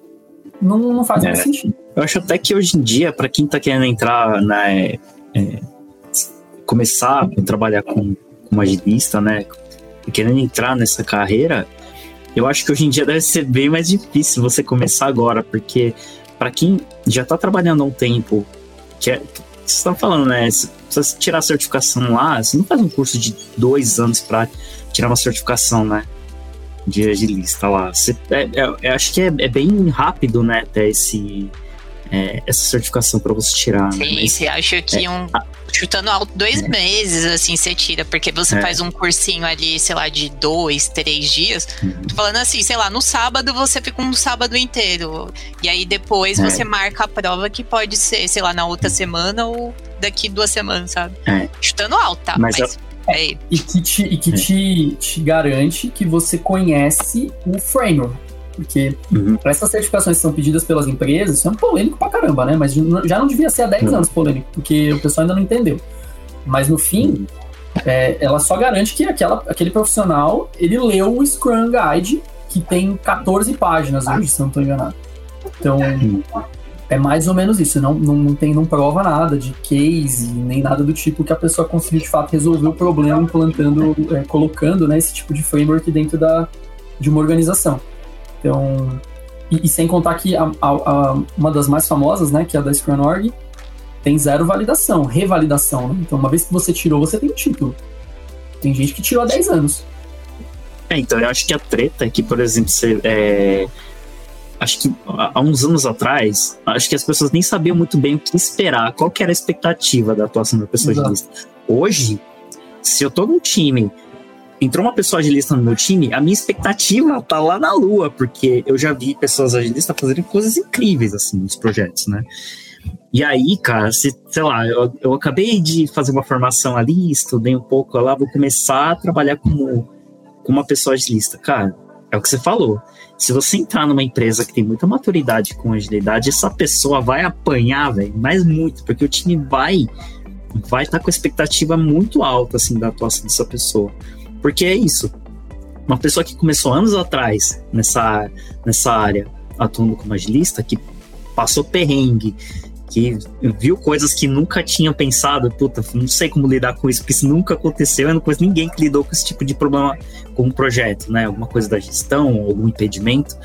S5: não, não faz é. mais sentido.
S4: Eu acho até que hoje em dia, para quem está querendo entrar na. É, é, começar a trabalhar com, com agilista, né? Querendo entrar nessa carreira, eu acho que hoje em dia deve ser bem mais difícil você começar agora, porque para quem já está trabalhando há um tempo, que é, você está falando, né? Se você tirar a certificação lá, você não faz um curso de dois anos para tirar uma certificação, né? De agilista lá. Você, é, é, eu acho que é, é, bem rápido, né? Até esse, é, essa certificação para você tirar.
S3: Né? Sim, né? Mas, você acha que é, um. Chutando alto, dois é. meses, assim, você tira, porque você é. faz um cursinho ali, sei lá, de dois, três dias. Uhum. Tô falando assim, sei lá, no sábado você fica um sábado inteiro. E aí depois você marca a prova que pode ser, sei lá, na outra semana ou daqui duas semanas, sabe? Chutando alto, tá?
S5: Mas, mas é. E que, te, e que te, te garante que você conhece o framework. Porque uhum. essas certificações que são pedidas pelas empresas, isso é um polêmico pra caramba, né? Mas já não devia ser há 10 uhum. anos polêmico, porque o pessoal ainda não entendeu. Mas no fim, é, ela só garante que aquela, aquele profissional, ele leu o Scrum Guide, que tem 14 páginas hoje, se não estou enganado. Então, é mais ou menos isso. Não, não, não, tem, não prova nada de case, nem nada do tipo que a pessoa conseguiu de fato resolver o problema implantando, é, colocando né, esse tipo de framework dentro da, de uma organização. Então, e, e sem contar que a, a, a, uma das mais famosas, né, que é a da Scrum.org, tem zero validação, revalidação. Né? Então, uma vez que você tirou, você tem o título. Tem gente que tirou há 10 anos.
S4: É, então eu acho que a treta é que, por exemplo, você, é, acho que há uns anos atrás, acho que as pessoas nem sabiam muito bem o que esperar, qual que era a expectativa da atuação da pessoa de lista. Hoje, se eu tô num time entrou uma pessoa agilista no meu time, a minha expectativa tá lá na lua, porque eu já vi pessoas agilistas fazerem coisas incríveis, assim, nos projetos, né? E aí, cara, se, sei lá, eu, eu acabei de fazer uma formação ali, estudei um pouco lá, vou começar a trabalhar como, como uma pessoa agilista. Cara, é o que você falou. Se você entrar numa empresa que tem muita maturidade com agilidade, essa pessoa vai apanhar, velho, mas muito, porque o time vai vai estar tá com expectativa muito alta, assim, da atuação dessa pessoa. Porque é isso. Uma pessoa que começou anos atrás nessa, nessa área, atuando como agilista, que passou perrengue, que viu coisas que nunca tinha pensado, puta, não sei como lidar com isso, porque isso nunca aconteceu, eu não conheço ninguém que lidou com esse tipo de problema com um projeto, né? Alguma coisa da gestão, algum impedimento.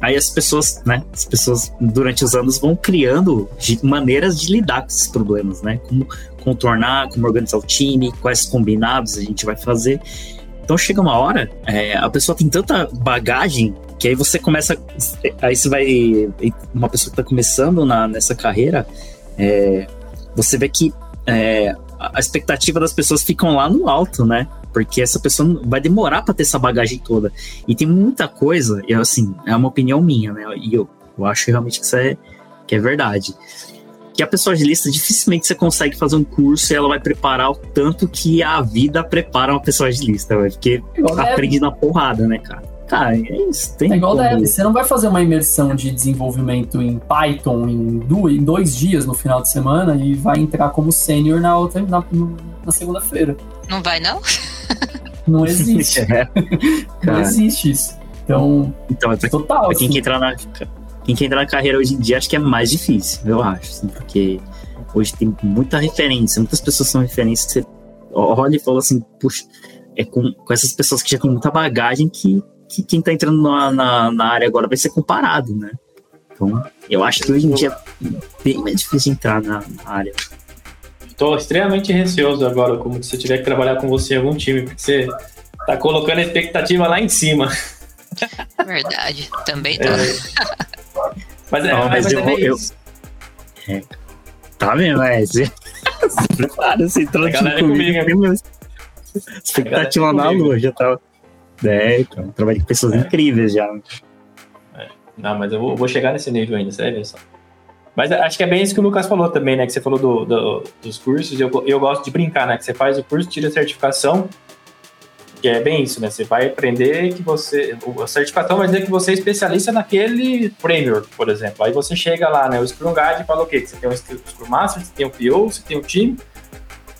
S4: Aí as pessoas, né? As pessoas durante os anos vão criando maneiras de lidar com esses problemas, né? Como contornar, como organizar o time, quais combinados a gente vai fazer. Então chega uma hora, é, a pessoa tem tanta bagagem que aí você começa. Aí você vai. Uma pessoa que está começando na, nessa carreira, é, você vê que é, a expectativa das pessoas ficam lá no alto, né? Porque essa pessoa vai demorar para ter essa bagagem toda. E tem muita coisa, e assim, é uma opinião minha, né? E eu, eu acho realmente que isso é, que é verdade que a pessoa agilista dificilmente você consegue fazer um curso e ela vai preparar o tanto que a vida prepara uma pessoa agilista, véio, porque igual aprende deve. na porrada, né, cara? Cara, é isso. Tem
S5: é igual como... deve. Você não vai fazer uma imersão de desenvolvimento em Python em, em dois dias no final de semana e vai entrar como sênior na outra na, na segunda-feira.
S3: Não vai, não?
S5: Não *laughs* existe. é. não existe isso. Então,
S4: então é pra, total. Pra quem assim. quer entrar na quem quer entrar na carreira hoje em dia acho que é mais difícil, eu acho, assim, porque hoje tem muita referência, muitas pessoas são referências que você olha e fala assim, puxa, é com, com essas pessoas que já têm muita bagagem que, que quem está entrando na, na, na, área agora vai ser comparado, né? Então, eu acho que hoje em dia é bem mais difícil entrar na, na área.
S2: Estou extremamente receoso agora, como se eu tiver que trabalhar com você em algum time, porque você tá colocando a expectativa lá em cima.
S3: Verdade, também tô. É.
S2: Mas é, mas, mas eu, é eu,
S4: é, Tá vendo, *laughs* é? Você prepara, você entrou
S2: aqui comigo.
S4: comigo. Expectativa na lua, já tava. É, então, trabalho com pessoas é. incríveis já.
S2: É. Não, mas eu vou, vou, chegar nesse nível ainda, você vai ver só. Mas acho que é bem isso que o Lucas falou também, né? Que você falou do, do, dos cursos. Eu, eu gosto de brincar, né? Que você faz o curso, tira a certificação. Que é bem isso, né? Você vai aprender que você. A certificação vai dizer que você é especialista naquele framework, por exemplo. Aí você chega lá, né? O Scrum Guide fala o quê? Que você tem um Scrum Master, você tem um PO, você tem um time.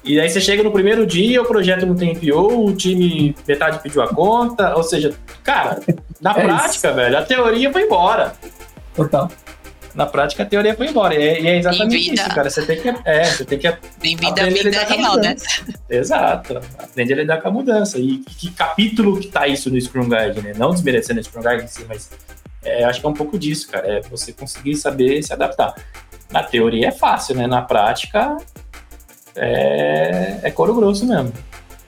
S2: E aí você chega no primeiro dia, o projeto não tem PO, o time metade pediu a conta. Ou seja, cara, na *laughs* é prática, isso. velho, a teoria foi embora.
S5: Total
S2: na prática a teoria foi embora. E é, e é exatamente isso, cara. Você tem que, é, você tem que
S3: Bem-vindo à vida real, né?
S2: Exato. Aprende a lidar com a mudança. E que capítulo que tá isso no Scrum Guide, né? Não desmerecendo o Scrum Guide em si, mas é, acho que é um pouco disso, cara. É você conseguir saber se adaptar. Na teoria é fácil, né? Na prática é, é couro grosso mesmo.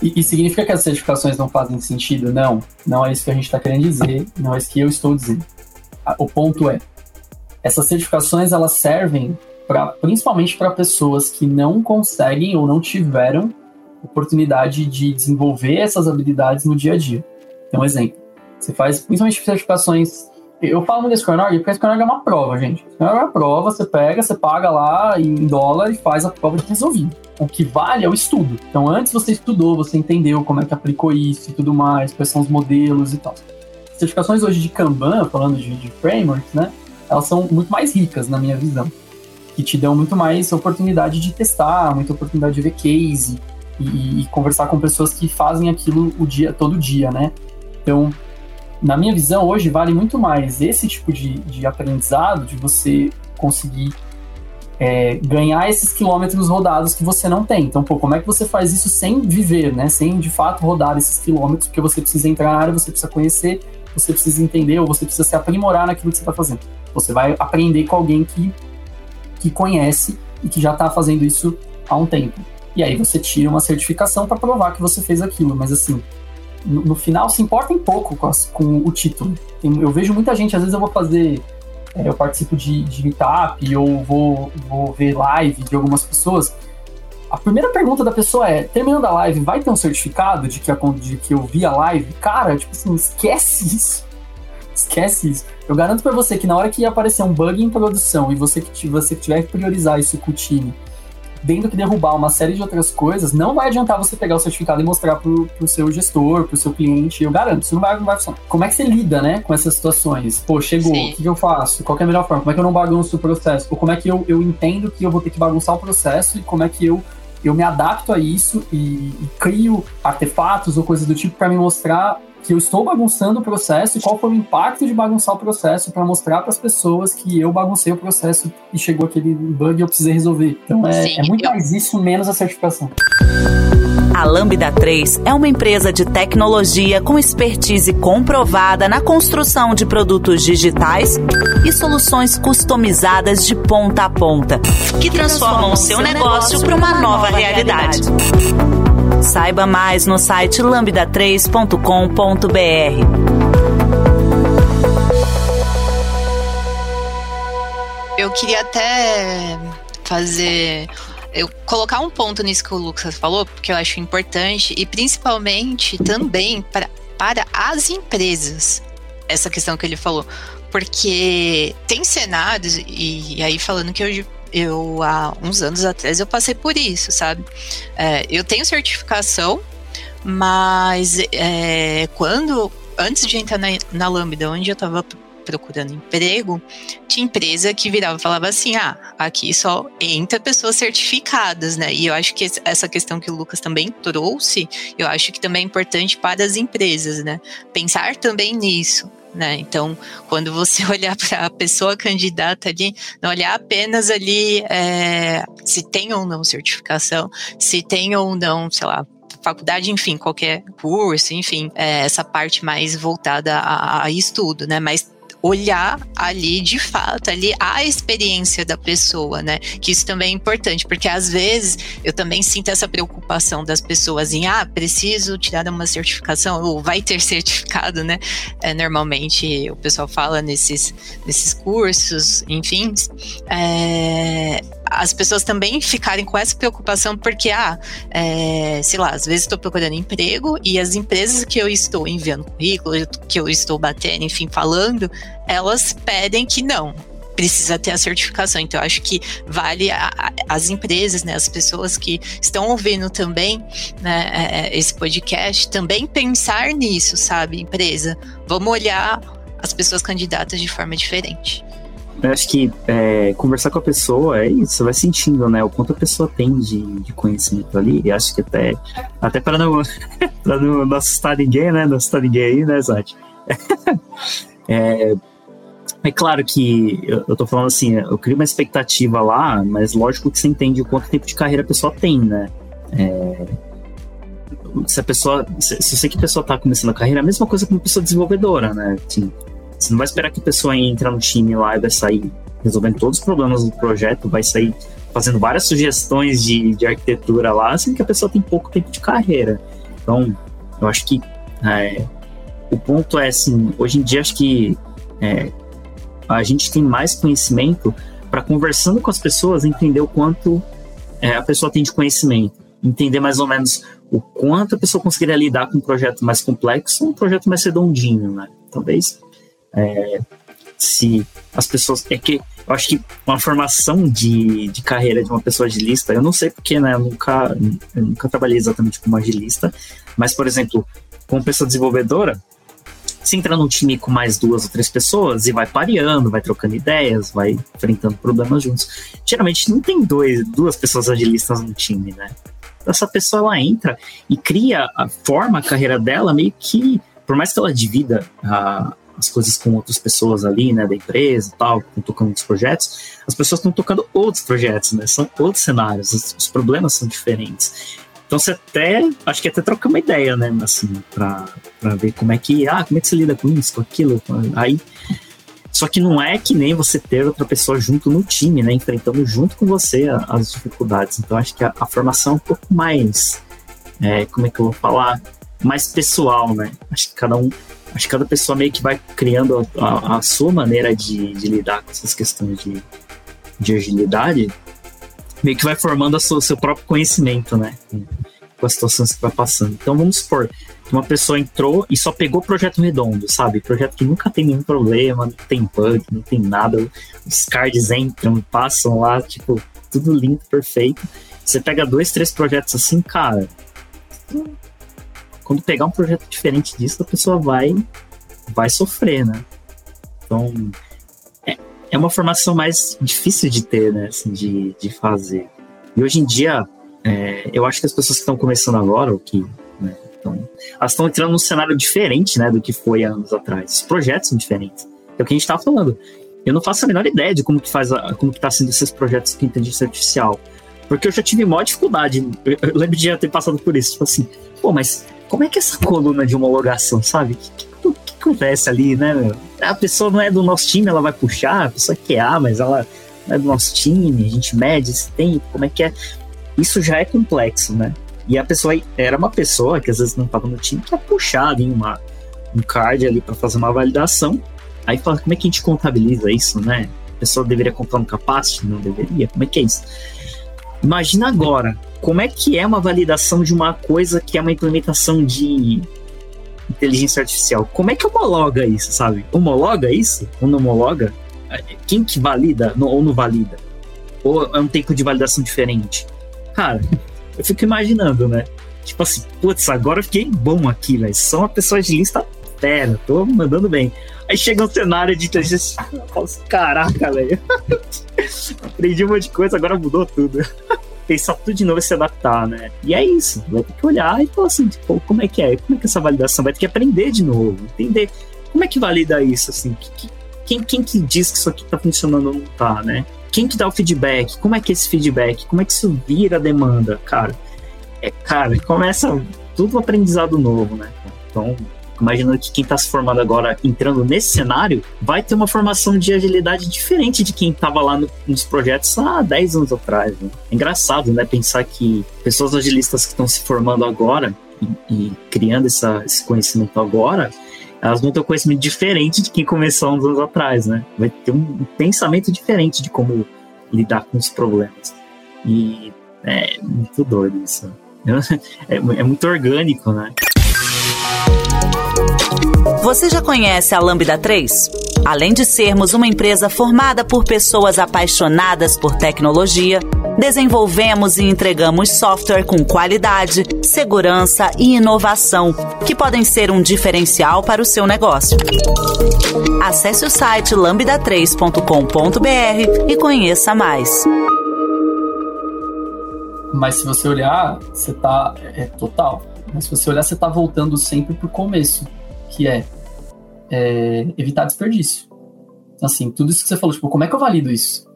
S5: E, e, significa que as certificações não fazem sentido? Não. Não é isso que a gente está querendo dizer. Não é isso que eu estou dizendo. O ponto é, essas certificações elas servem para principalmente para pessoas que não conseguem ou não tiveram oportunidade de desenvolver essas habilidades no dia a dia. Então, um exemplo. Você faz principalmente certificações. Eu falo muito da porque a é uma prova, gente. É uma prova, você pega, você paga lá em dólar e faz a prova de resolvido. O que vale é o estudo. Então, antes você estudou, você entendeu como é que aplicou isso e tudo mais, quais são os modelos e tal. Certificações hoje de Kanban, falando de, de frameworks, né? Elas são muito mais ricas, na minha visão. Que te dão muito mais oportunidade de testar, muita oportunidade de ver case e, e conversar com pessoas que fazem aquilo o dia, todo dia, né? Então, na minha visão, hoje vale muito mais esse tipo de, de aprendizado, de você conseguir é, ganhar esses quilômetros rodados que você não tem. Então, pô, como é que você faz isso sem viver, né? Sem de fato rodar esses quilômetros, porque você precisa entrar na área, você precisa conhecer, você precisa entender, ou você precisa se aprimorar naquilo que você está fazendo. Você vai aprender com alguém que, que conhece e que já está fazendo isso há um tempo. E aí você tira uma certificação para provar que você fez aquilo. Mas assim, no, no final se importa em pouco com, as, com o título. Eu vejo muita gente, às vezes eu vou fazer, é, eu participo de, de meetup ou vou, vou ver live de algumas pessoas. A primeira pergunta da pessoa é: terminando a live, vai ter um certificado de que, a, de que eu vi a live? Cara, tipo assim, esquece isso. Esquece isso. Eu garanto para você que na hora que aparecer um bug em produção e você que você tiver que priorizar isso com o time, tendo que derrubar uma série de outras coisas, não vai adiantar você pegar o certificado e mostrar pro, pro seu gestor, pro seu cliente. Eu garanto, isso não vai, não vai funcionar. Como é que você lida, né, com essas situações? Pô, chegou, o que, que, eu faço? Qual é a melhor forma? Como é que eu não bagunço o processo? Ou como é que eu, eu entendo que eu vou ter que bagunçar o processo e como é que eu eu me adapto a isso e, e crio artefatos ou coisas do tipo para me mostrar que eu estou bagunçando o processo e qual foi o impacto de bagunçar o processo para mostrar para as pessoas que eu baguncei o processo e chegou aquele bug e eu precisei resolver. Então é, Sim, é muito eu... mais isso, menos a certificação.
S1: A Lambda 3 é uma empresa de tecnologia com expertise comprovada na construção de produtos digitais e soluções customizadas de ponta a ponta, que transformam o seu negócio para uma nova realidade. Saiba mais no site lambda3.com.br.
S3: Eu queria até fazer eu colocar um ponto nisso que o Lucas falou, porque eu acho importante, e principalmente também para, para as empresas, essa questão que ele falou. Porque tem cenários, e, e aí falando que eu eu há uns anos atrás eu passei por isso, sabe? É, eu tenho certificação, mas é, quando antes de entrar na, na Lambda, onde eu estava procurando emprego, tinha empresa que virava e falava assim: ah, aqui só entra pessoas certificadas, né? E eu acho que essa questão que o Lucas também trouxe, eu acho que também é importante para as empresas, né? Pensar também nisso. Né? Então, quando você *laughs* olhar para a pessoa candidata ali, não olhar apenas ali é, se tem ou não certificação, se tem ou não, sei lá, faculdade, enfim, qualquer curso, enfim, é, essa parte mais voltada a, a estudo, né? Mas olhar ali de fato ali a experiência da pessoa, né? Que isso também é importante, porque às vezes eu também sinto essa preocupação das pessoas em ah, preciso tirar uma certificação ou vai ter certificado, né? É, normalmente o pessoal fala nesses, nesses cursos, enfim. É, as pessoas também ficarem com essa preocupação, porque, ah, é, sei lá, às vezes estou procurando emprego e as empresas que eu estou enviando currículo, que eu estou batendo, enfim, falando, elas pedem que não, precisa ter a certificação. Então, eu acho que vale a, a, as empresas, né, as pessoas que estão ouvindo também né, é, é, esse podcast, também pensar nisso, sabe, empresa? Vamos olhar as pessoas candidatas de forma diferente.
S4: Eu acho que é, conversar com a pessoa é isso, você vai sentindo, né? O quanto a pessoa tem de, de conhecimento ali. E acho que até, até para não, *laughs* não, não assustar ninguém, né? Não assustar ninguém aí, né, Zati? *laughs* é, é claro que eu, eu tô falando assim, eu crio uma expectativa lá, mas lógico que você entende o quanto tempo de carreira a pessoa tem, né? É, se a pessoa. Se, se eu sei que a pessoa tá começando a carreira, é a mesma coisa que uma pessoa desenvolvedora, né? Assim, você não vai esperar que a pessoa entre no time lá e vai sair resolvendo todos os problemas do projeto, vai sair fazendo várias sugestões de, de arquitetura lá, sendo que a pessoa tem pouco tempo de carreira. Então, eu acho que é, o ponto é assim, hoje em dia acho que é, a gente tem mais conhecimento para conversando com as pessoas entender o quanto é, a pessoa tem de conhecimento, entender mais ou menos o quanto a pessoa conseguiria lidar com um projeto mais complexo, um projeto mais redondinho, né? Talvez é, se as pessoas. É que eu acho que uma formação de, de carreira de uma pessoa agilista, eu não sei porque, né? Eu nunca, eu nunca trabalhei exatamente como agilista, mas, por exemplo, como pessoa desenvolvedora, se entra num time com mais duas ou três pessoas e vai pareando, vai trocando ideias, vai enfrentando problemas juntos. Geralmente não tem dois, duas pessoas agilistas no time, né? Essa pessoa ela entra e cria, forma a carreira dela meio que, por mais que ela divida a, as coisas com outras pessoas ali, né, da empresa tal, estão tocando outros projetos, as pessoas estão tocando outros projetos, né, são outros cenários, os, os, problemas são diferentes. Então você até, acho que até troca uma ideia, né, assim, pra, pra ver como é que, ah, como é que você lida com isso, com aquilo, aí... Só que não é que nem você ter outra pessoa junto no time, né, enfrentando junto com você as dificuldades. Então acho que a, a formação é um pouco mais, é, como é que eu vou falar, mais pessoal, né? Acho que cada um acho que cada pessoa meio que vai criando a, a, a sua maneira de, de, lidar com essas questões de, de agilidade, meio que vai formando o seu, próprio conhecimento, né? Com as situações que vai passando. Então vamos supor que uma pessoa entrou e só pegou projeto redondo, sabe? Projeto que nunca tem nenhum problema, não tem bug, não tem nada. Os cards entram passam lá, tipo, tudo lindo, perfeito. Você pega dois, três projetos assim, cara quando pegar um projeto diferente disso, a pessoa vai, vai sofrer, né? Então, é, é uma formação mais difícil de ter, né? Assim, de, de fazer. E hoje em dia, é, eu acho que as pessoas que estão começando agora, ou que né, então, elas estão entrando num cenário diferente, né, do que foi anos atrás. Os projetos são diferentes. É o que a gente estava falando. Eu não faço a menor ideia de como que faz, a, como que tá sendo esses projetos de inteligência artificial, porque eu já tive maior dificuldade. Eu, eu lembro de já ter passado por isso, tipo assim, pô, mas como é que é essa coluna de homologação, sabe? O que, que, que, acontece ali, né? A pessoa não é do nosso time, ela vai puxar, a pessoa quer A, mas ela não é do nosso time, a gente mede esse tempo, como é que é? Isso já é complexo, né? E a pessoa era uma pessoa que às vezes não estava no time que é puxada em uma, um card ali para fazer uma validação. Aí fala, como é que a gente contabiliza isso, né? A pessoa deveria comprar um capacete? Não deveria? Como é que é isso? Imagina agora, como é que é uma validação de uma coisa que é uma implementação de inteligência artificial? Como é que homologa isso, sabe? Homologa isso? Ou não homologa? Quem que valida ou não valida? Ou é um tempo de validação diferente? Cara, eu fico imaginando, né? Tipo assim, putz, agora eu fiquei bom aqui, velho. Sou uma pessoa de lista fera, tô mandando bem. Aí chega um cenário de inteligência assim, caraca, velho. *laughs* Aprendi um monte de coisa, agora mudou tudo. *laughs* Pensar tudo de novo e se adaptar, né? E é isso. Vai ter que olhar e falar assim, tipo, como é que é? Como é que é essa validação? Vai ter que aprender de novo, entender. Como é que valida isso, assim? Quem, quem que diz que isso aqui tá funcionando ou não tá, né? Quem que dá o feedback? Como é que é esse feedback? Como é que isso vira a demanda? Cara, é, cara, começa tudo um aprendizado novo, né? Então, imaginando que quem está se formando agora, entrando nesse cenário, vai ter uma formação de agilidade diferente de quem estava lá no, nos projetos há 10 anos atrás. Né? É engraçado, né? Pensar que pessoas agilistas que estão se formando agora e, e criando essa, esse conhecimento agora, elas vão ter um conhecimento diferente de quem começou uns anos atrás, né? Vai ter um pensamento diferente de como lidar com os problemas. E é muito doido isso. *laughs* É, é muito orgânico, né?
S1: Você já conhece a Lambda 3? Além de sermos uma empresa formada por pessoas apaixonadas por tecnologia, desenvolvemos e entregamos software com qualidade, segurança e inovação, que podem ser um diferencial para o seu negócio. Acesse o site lambda3.com.br e conheça mais.
S5: Mas se você olhar, você tá. É, total. Mas se você olhar, você tá voltando sempre pro começo, que é, é evitar desperdício. Então, assim, tudo isso que você falou, tipo, como é que eu valido isso?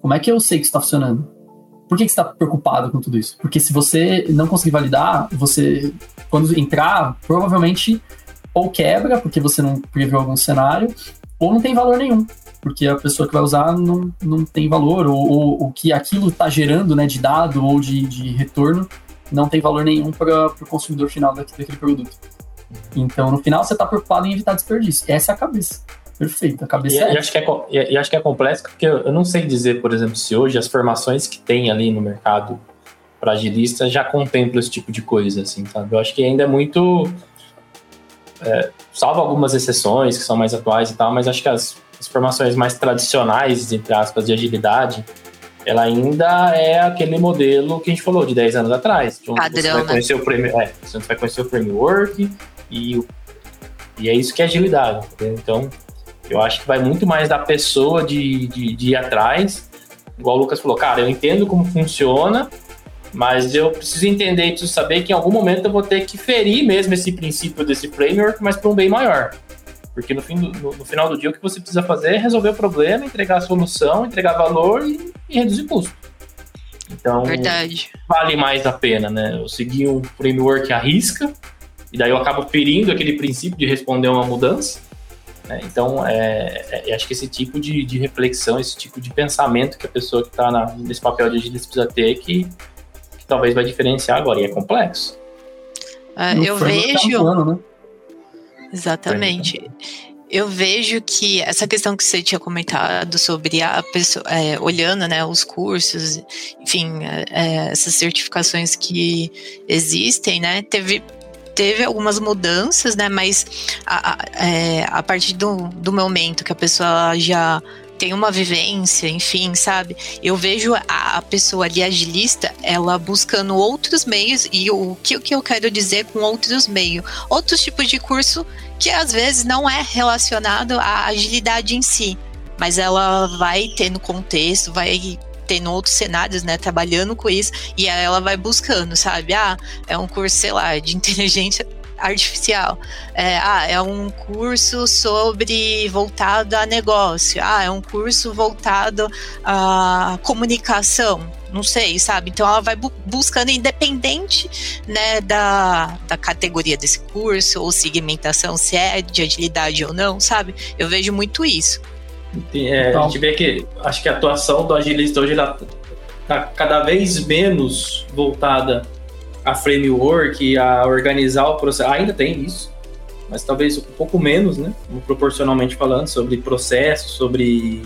S5: Como é que eu sei que isso tá funcionando? Por que, que você está preocupado com tudo isso? Porque se você não conseguir validar, você, quando entrar, provavelmente ou quebra, porque você não previu algum cenário, ou não tem valor nenhum, porque a pessoa que vai usar não, não tem valor, ou o que aquilo está gerando né, de dado ou de, de retorno não tem valor nenhum para o consumidor final daquele, daquele produto. Então, no final, você está preocupado em evitar desperdício. Essa é a cabeça. Perfeito, a cabeça
S2: e, é. E acho, que é, e acho que é complexo, porque eu, eu não sei dizer, por exemplo, se hoje as formações que tem ali no mercado para agilista já contemplam esse tipo de coisa, assim, sabe? Eu acho que ainda é muito. É, salvo algumas exceções que são mais atuais e tal, mas acho que as, as formações mais tradicionais, entre aspas, de agilidade, ela ainda é aquele modelo que a gente falou de 10 anos atrás.
S3: Padrão,
S2: você vai
S3: né?
S2: conhecer o frame, é, você vai conhecer o framework e, e é isso que é agilidade. Entendeu? Então, eu acho que vai muito mais da pessoa de, de, de ir atrás. Igual o Lucas falou, cara, eu entendo como funciona, mas eu preciso entender e preciso saber que em algum momento eu vou ter que ferir mesmo esse princípio desse framework, mas para um bem maior. Porque no, fim do, no, no, final do dia o que você precisa fazer é resolver o problema, entregar a solução, entregar valor e, e reduzir custo. Então,
S3: Verdade.
S2: vale mais a pena, né? Eu seguir um framework à risca, e daí eu acabo ferindo aquele princípio de responder a uma mudança, né? Então, é, é, acho que esse tipo de, de, reflexão, esse tipo de pensamento que a pessoa que está nesse papel de agilista precisa ter, que, que, talvez vai diferenciar agora, e é complexo.
S3: Uh, eu vejo. Plano, né? Exatamente. Eu vejo que essa questão que você tinha comentado sobre a pessoa, é, olhando né, os cursos, enfim, é, é essas certificações que existem, né? Teve teve algumas mudanças, né? Mas a, a, é, a partir do, do momento que a pessoa já tem uma vivência, enfim, sabe? Eu vejo a, a, pessoa ali agilista, ela buscando outros meios, e o que, o que eu quero dizer com outros meios? Outros tipos de curso que às vezes não é relacionado à agilidade em si, mas ela vai ter no contexto, vai tendo outros cenários, né, trabalhando com isso, e aí ela vai buscando, sabe? Ah, é um curso, sei lá, de *laughs* inteligência artificial. É, ah, é um curso sobre voltado a negócio. Ah, é um curso voltado a comunicação. Não sei, sabe? Então ela vai bu buscando, independente né, da, da categoria desse curso ou segmentação, se é de agilidade ou não, sabe? Eu vejo muito isso.
S2: É, então, a gente vê que acho que a atuação do agilista hoje está cada vez menos voltada a framework, a organizar o processo. Ainda tem isso, mas talvez um pouco menos, né? Proporcionalmente falando, sobre processo, sobre,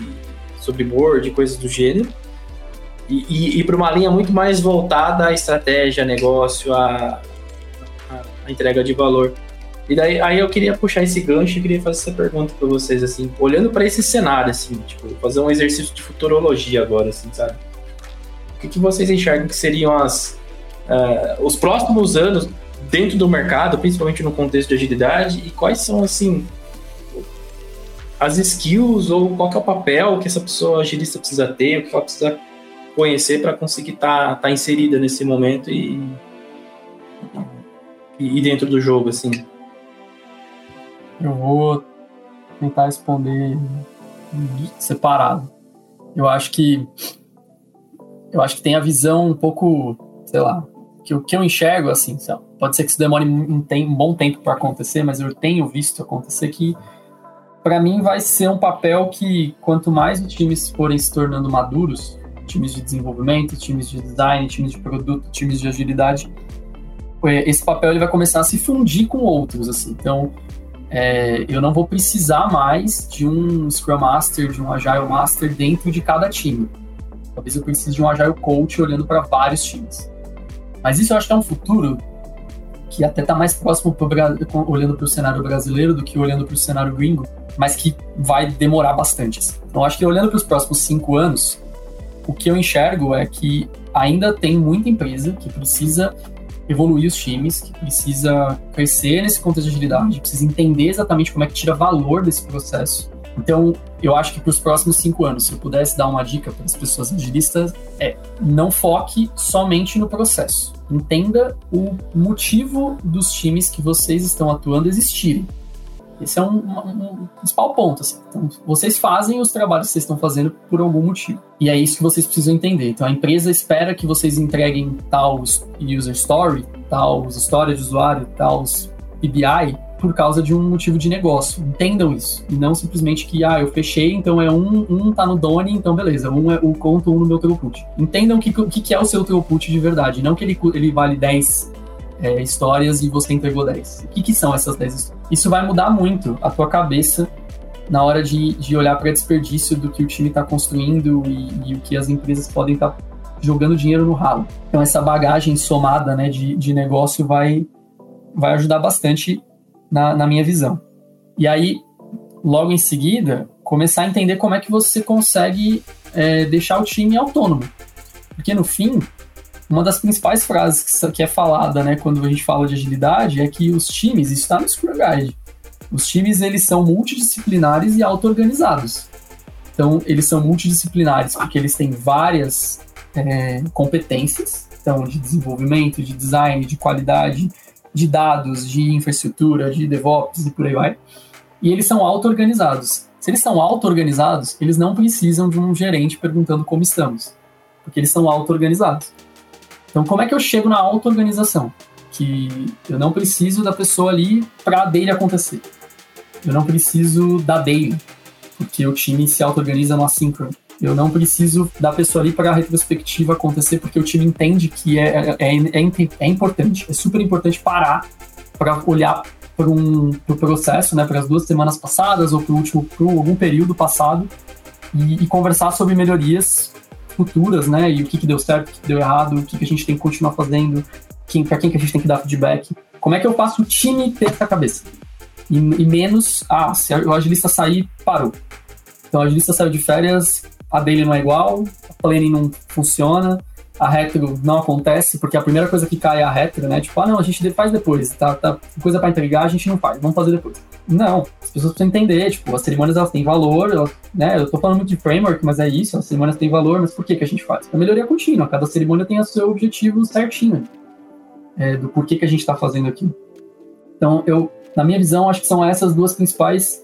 S2: sobre board, coisas do gênero. E, e, e para uma linha muito mais voltada à estratégia, negócio, à, à entrega de valor. E daí aí eu queria puxar esse gancho e queria fazer essa pergunta para vocês, assim, olhando para esse cenário, assim, tipo, fazer um exercício de futurologia agora, assim, sabe? O que, que vocês enxergam que seriam as, uh, os próximos anos dentro do mercado, principalmente no contexto de agilidade, e quais são, assim, as skills ou qual é o papel que essa pessoa agilista precisa ter, o que ela precisa conhecer para conseguir estar tá, tá inserida nesse momento e, e dentro do jogo, assim.
S5: Eu vou tentar responder separado. Eu acho que eu acho que tem a visão um pouco, sei lá, que o que eu enxergo assim, pode ser que isso demore um, um bom tempo para acontecer, mas eu tenho visto acontecer que para mim vai ser um papel que quanto mais os times forem se tornando maduros, times de desenvolvimento, times de design, times de produto, times de agilidade, é, esse papel ele vai começar a se fundir com outros assim. Então, é, eu não vou precisar mais de um Scrum Master, de um Agile Master dentro de cada time. Talvez eu precise de um agile coach olhando para vários times. Mas isso eu acho que é um futuro que até está mais próximo pro, olhando para o cenário brasileiro do que olhando para o cenário gringo, mas que vai demorar bastante. Assim. Então, acho que olhando para os próximos cinco anos, o que eu enxergo é que ainda tem muita empresa que precisa evoluir os times, que precisa crescer nesse contexto de agilidade, precisa entender exatamente como é que tira valor desse processo. Então, eu acho que para os próximos cinco anos, se eu pudesse dar uma dica para as pessoas agilistas, é não foque somente no processo. Entenda o motivo dos times que vocês estão atuando existirem. Esse é um, um, um principal ponto. Assim. Então, vocês fazem os trabalhos que vocês estão fazendo por algum motivo. E é isso que vocês precisam entender. Então, a empresa espera que vocês entreguem tal user story, tal história de usuário, tal PBI, por causa de um motivo de negócio. Entendam isso. E não simplesmente que, ah, eu fechei, então é um, um tá no Doni, então beleza, um é o conto, um no meu throughput. Entendam o que, que, que é o seu throughput de verdade, não que ele, ele vale 10 é, histórias e você entregou 10. O que, que são essas 10 histórias? Isso vai mudar muito a tua cabeça na hora de, de olhar para desperdício do que o time está construindo e, e, o que as empresas podem estar tá jogando dinheiro no ralo. Então essa bagagem somada né, de, de negócio vai, vai ajudar bastante na, na minha visão. E aí, logo em seguida, começar a entender como é que você consegue é, deixar o time autônomo. Porque no fim, uma das principais frases que, é falada, né, quando a gente fala de agilidade, é que os times, isso está no Scrum Guide, os times eles são multidisciplinares e auto-organizados. Então, eles são multidisciplinares porque eles têm várias é, competências, então, de desenvolvimento, de design, de qualidade, de dados, de infraestrutura, de DevOps e por aí vai. E eles são auto-organizados. Se eles são auto-organizados, eles não precisam de um gerente perguntando como estamos, porque eles são auto-organizados. Então, como é que eu chego na auto-organização? Que eu não preciso da pessoa ali para a daily acontecer. Eu não preciso da daily, porque o time se auto-organiza no assíncrono. Eu não preciso da pessoa ali para a retrospectiva acontecer, porque o time entende que é, é, é, é importante, é super importante parar para olhar para um pro processo, né, para as duas semanas passadas ou para último, para algum período passado e, e, conversar sobre melhorias futuras, né? E o que, que deu certo, o que, deu errado, o que, que a gente tem que continuar fazendo, quem, para quem que a gente tem que dar feedback. Como é que eu faço o time ter essa cabeça? E, e menos, ah, se o agilista sair, parou. Então, o agilista saiu de férias, a daily não é igual, a planning não funciona, a retro não acontece, porque a primeira coisa que cai é a retro, né? Tipo, ah, não, a gente faz depois, tá, tá coisa para entregar, a gente não faz, vamos fazer depois. Não, as pessoas precisam entender, tipo, as cerimônias elas têm valor, elas, né? Eu tô falando muito de framework, mas é isso, as cerimônias têm valor, mas por que que a gente faz? Pra melhoria contínua, cada cerimônia tem o seu objetivo certinho, é, do porquê que a gente tá fazendo aquilo. Então, eu, na minha visão, acho que são essas duas principais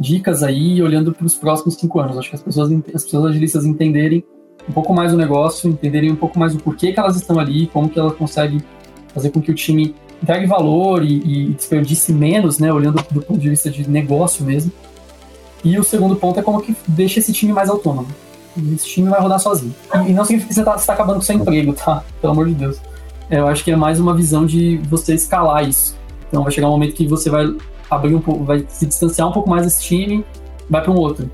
S5: dicas aí, olhando para os próximos cinco anos. Acho que as pessoas, as pessoas agilistas entenderem um pouco mais o negócio, entenderem um pouco mais o porquê que elas estão ali, como que elas conseguem fazer com que o time entregue valor e, e desperdice menos, né, olhando do ponto de vista de negócio mesmo. E o segundo ponto é como que deixa esse time mais autônomo. Esse time vai rodar sozinho. E, e não significa que você está tá acabando com seu emprego, tá? Pelo amor de Deus. Eu acho que é mais uma visão de você escalar isso. Então vai chegar um momento que você vai abrir um pouco, vai se distanciar um pouco mais desse time, vai para um outro.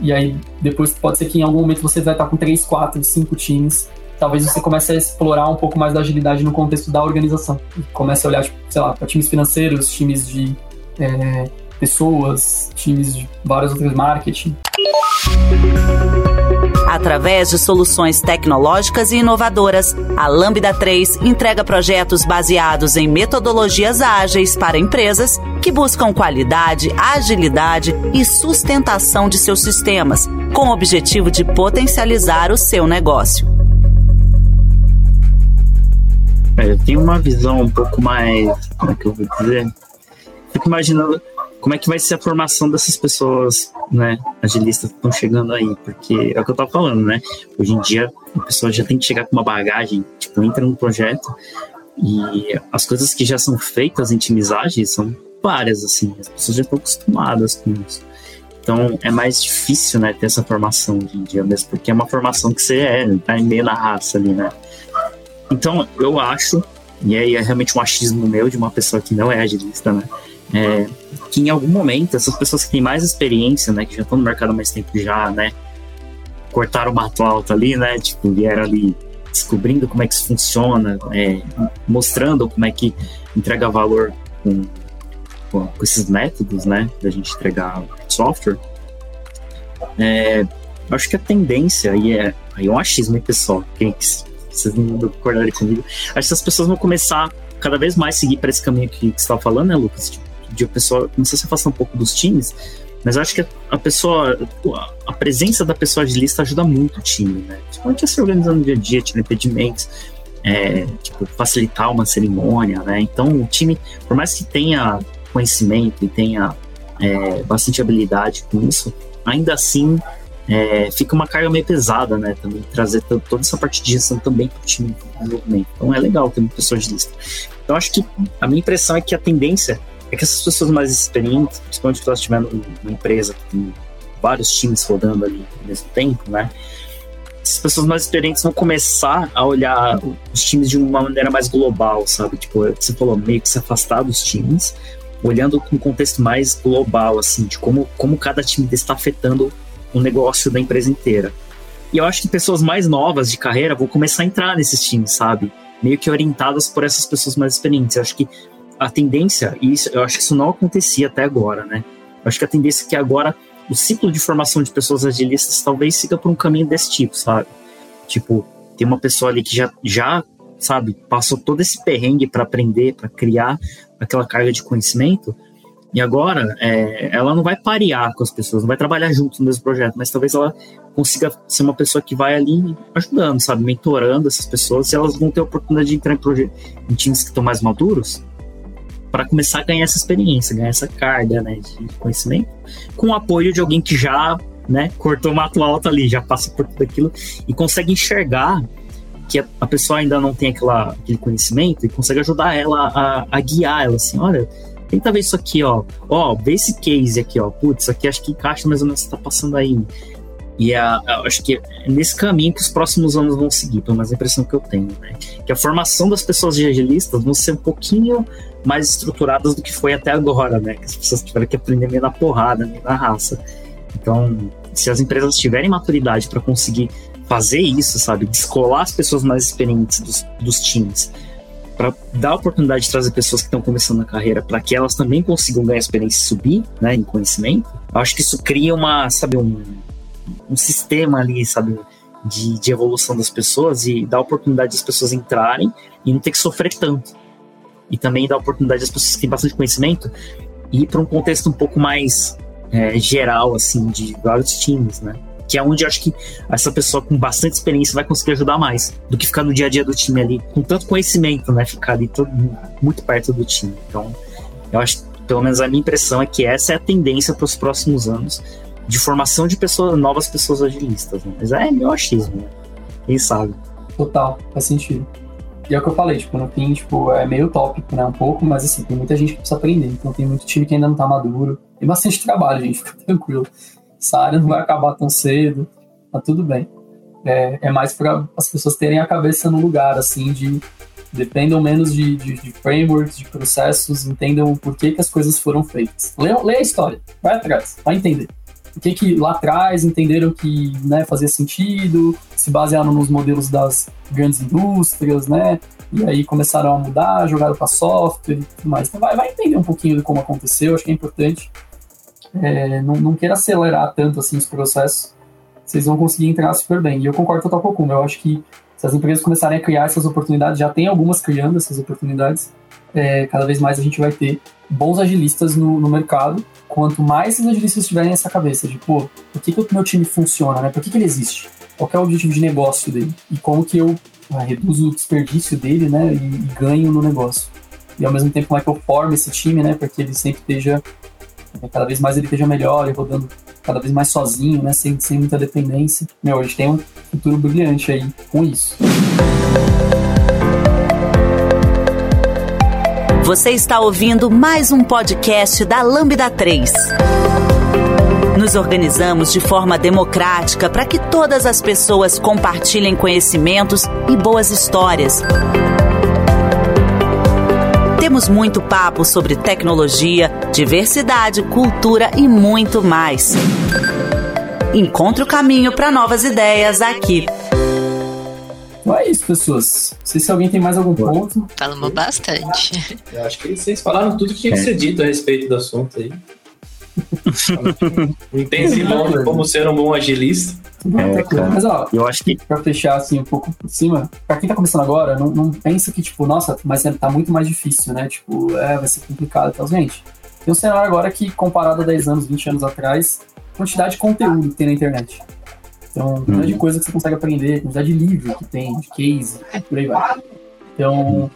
S5: E aí, depois pode ser que em algum momento você vai estar com três, quatro, cinco times. Talvez você comece a explorar um pouco mais da agilidade no contexto da organização. Comece a olhar, tipo, sei lá, para times financeiros, times de é, pessoas, times de várias outras marketing.
S1: Através de soluções tecnológicas e inovadoras, a Lambda 3 entrega projetos baseados em metodologias ágeis para empresas que buscam qualidade, agilidade e sustentação de seus sistemas, com o objetivo de potencializar o seu negócio.
S4: Eu tenho uma visão um pouco mais. Como é que eu vou dizer? Fico imaginando como é que vai ser a formação dessas pessoas, né, agilistas que estão chegando aí, porque é o que eu tava falando, né, hoje em dia a pessoa já tem que chegar com uma bagagem, tipo, entra no projeto e as coisas que já são feitas em times são várias, assim, as pessoas já estão acostumadas com isso. Então é mais difícil, né, ter essa formação hoje em dia mesmo, porque é uma formação que você é, tá meio na raça ali, né. Então eu acho, e aí é realmente um achismo meu de uma pessoa que não é agilista, né, é, que em algum momento essas pessoas que têm mais experiência, né, que já estão no mercado há mais tempo já, né, cortaram o mato alto ali, né? Tipo, vieram ali descobrindo como é que isso funciona, é, mostrando como é que entrega valor com, com, com, esses métodos, né? Da gente entregar software. É, eu acho que a tendência, e é, aí é um achismo, hein, pessoal? Quem, vocês não concordarem comigo. Acho que as pessoas vão começar cada vez mais seguir para esse caminho que, você estava falando, né, Lucas? Tipo, de a pessoa começar a se afastar um pouco dos times, mas acho que a pessoa, a presença da pessoa de lista ajuda muito o time, né? Principalmente a se organizando no dia a dia, tirar impedimentos, é, tipo, facilitar uma cerimônia, né? Então o time, por mais que tenha conhecimento e tenha é, bastante habilidade com isso, ainda assim é, fica uma carga meio pesada, né? Também trazer toda essa parte de gestão também para o time desenvolvimento. Então é legal ter pessoas de lista. Então acho que a minha impressão é que a tendência é que essas pessoas mais experientes, principalmente se elas estiverem numa empresa que tem vários times rodando ali ao mesmo tempo, né? Essas pessoas mais experientes vão começar a olhar os times de uma maneira mais global, sabe? Tipo, você falou, meio que se afastar dos times, olhando com um contexto mais global, assim, de como, como cada time está afetando o negócio da empresa inteira. E eu acho que pessoas mais novas de carreira vão começar a entrar nesses times, sabe? Meio que orientadas por essas pessoas mais experientes. Eu acho que a tendência, e isso, eu acho que isso não acontecia até agora, né? Eu acho que a tendência é que agora o ciclo de formação de pessoas agilistas talvez siga por um caminho desse tipo, sabe? Tipo, tem uma pessoa ali que já, já sabe, passou todo esse perrengue para aprender, para criar aquela carga de conhecimento, e agora, é, ela não vai parear com as pessoas, não vai trabalhar junto no mesmo projeto, mas talvez ela consiga ser uma pessoa que vai ali ajudando, sabe, mentorando essas pessoas, e elas vão ter a oportunidade de entrar em, em times que estão mais maduros para começar a ganhar essa experiência, ganhar essa carga né, de conhecimento, com o apoio de alguém que já né, cortou o mato alto ali, já passa por tudo aquilo e consegue enxergar que a, a pessoa ainda não tem aquela, aquele conhecimento e consegue ajudar ela a, a guiar ela assim, olha Tenta ver isso aqui, ó. Ó, vê esse case aqui, ó. Putz, isso aqui acho que encaixa mais ou menos o que tá passando aí. E a, a, acho que é nesse caminho que os próximos anos vão seguir, pelo menos a impressão que eu tenho, né? Que a formação das pessoas de agilistas vão ser um pouquinho mais estruturadas do que foi até agora, né? Que as pessoas tiveram que aprender meio na porrada, meio na raça. Então, se as empresas tiverem maturidade para conseguir fazer isso, sabe? Descolar as pessoas mais experientes dos, dos times para dar a oportunidade de trazer pessoas que estão começando a carreira para que elas também consigam ganhar experiência e subir, né, em conhecimento. Acho que isso cria uma, sabe, um, um sistema ali, sabe, de, de evolução das pessoas e dá a oportunidade das pessoas entrarem e não ter que sofrer tanto. E também dá a oportunidade das pessoas que têm bastante conhecimento ir para um contexto um pouco mais é, geral, assim, de vários times, né? Que é onde acho que essa pessoa com bastante experiência vai conseguir ajudar mais do que ficar no dia a dia do time ali, com tanto conhecimento, né? Ficar ali todo, muito perto do time. Então, eu acho, pelo menos a minha impressão é que essa é a tendência para os próximos anos de formação de pessoas, novas pessoas agilistas. Né? Mas é meu achismo, né? Quem sabe?
S5: Total, faz sentido. E é o que eu falei, tipo, no fim, tipo, é meio tópico, né? Um pouco, mas assim, tem muita gente que precisa aprender. Então tem muito time que ainda não tá maduro. Tem bastante *laughs* trabalho, gente, fica tranquilo essa área não vai acabar tão cedo, tá tudo bem. É, é mais para as pessoas terem a cabeça no lugar, assim, de dependam menos de, de, de, frameworks, de processos, entendam por que, que as coisas foram feitas. Lê, lê a história, vai atrás, vai entender. O que, que lá atrás entenderam que né, fazia sentido, se basearam nos modelos das grandes indústrias, né? E aí começaram a mudar, jogaram para software e tudo mais. Então vai, vai entender um pouquinho de como aconteceu, acho que é importante é, não, não queira acelerar tanto assim os processos, vocês vão conseguir entrar super bem. E eu concordo total com o. Eu acho que se as empresas começarem a criar essas oportunidades, já tem algumas criando essas oportunidades, é, cada vez mais a gente vai ter bons agilistas no, no mercado. Quanto mais esses agilistas tiverem essa cabeça de, pô, por que, que o meu time funciona, né? Por que, que ele existe? Qual é o objetivo de negócio dele? E como que eu ah, reduzo o desperdício dele, né? E, e ganho no negócio. E ao mesmo tempo, como é que eu formo esse time, né? Para que ele sempre esteja cada vez mais ele esteja melhor e rodando cada vez mais sozinho, né? Sem, sem muita dependência. Meu, a gente tem um futuro brilhante aí com isso.
S1: Você está ouvindo mais um podcast da Lambda 3. Nos organizamos de forma democrática para que todas as pessoas compartilhem conhecimentos e boas histórias temos muito papo sobre tecnologia, diversidade, cultura e muito mais. Encontre o caminho para novas ideias aqui.
S5: Então é isso, pessoas. Não sei se alguém tem mais algum ponto.
S3: Falamos bastante.
S2: Eu acho que vocês falaram tudo que tinha que ser dito a respeito do assunto aí. *laughs* um intensivão como ser um bom agilista.
S5: É, cara. Mas ó,
S4: Eu acho que
S5: pra fechar assim um pouco por cima, pra quem tá começando agora, não, não pensa que, tipo, nossa, mas é- tá muito mais difícil, né? Tipo, é, vai ser complicado e tal. Gente, tem um cenário agora que, comparado a 10 anos, 20 anos atrás, quantidade de conteúdo que tem na internet. Então, quantidade de coisa que você consegue aprender, quantidade de livro que tem, de case, por aí vai. Então,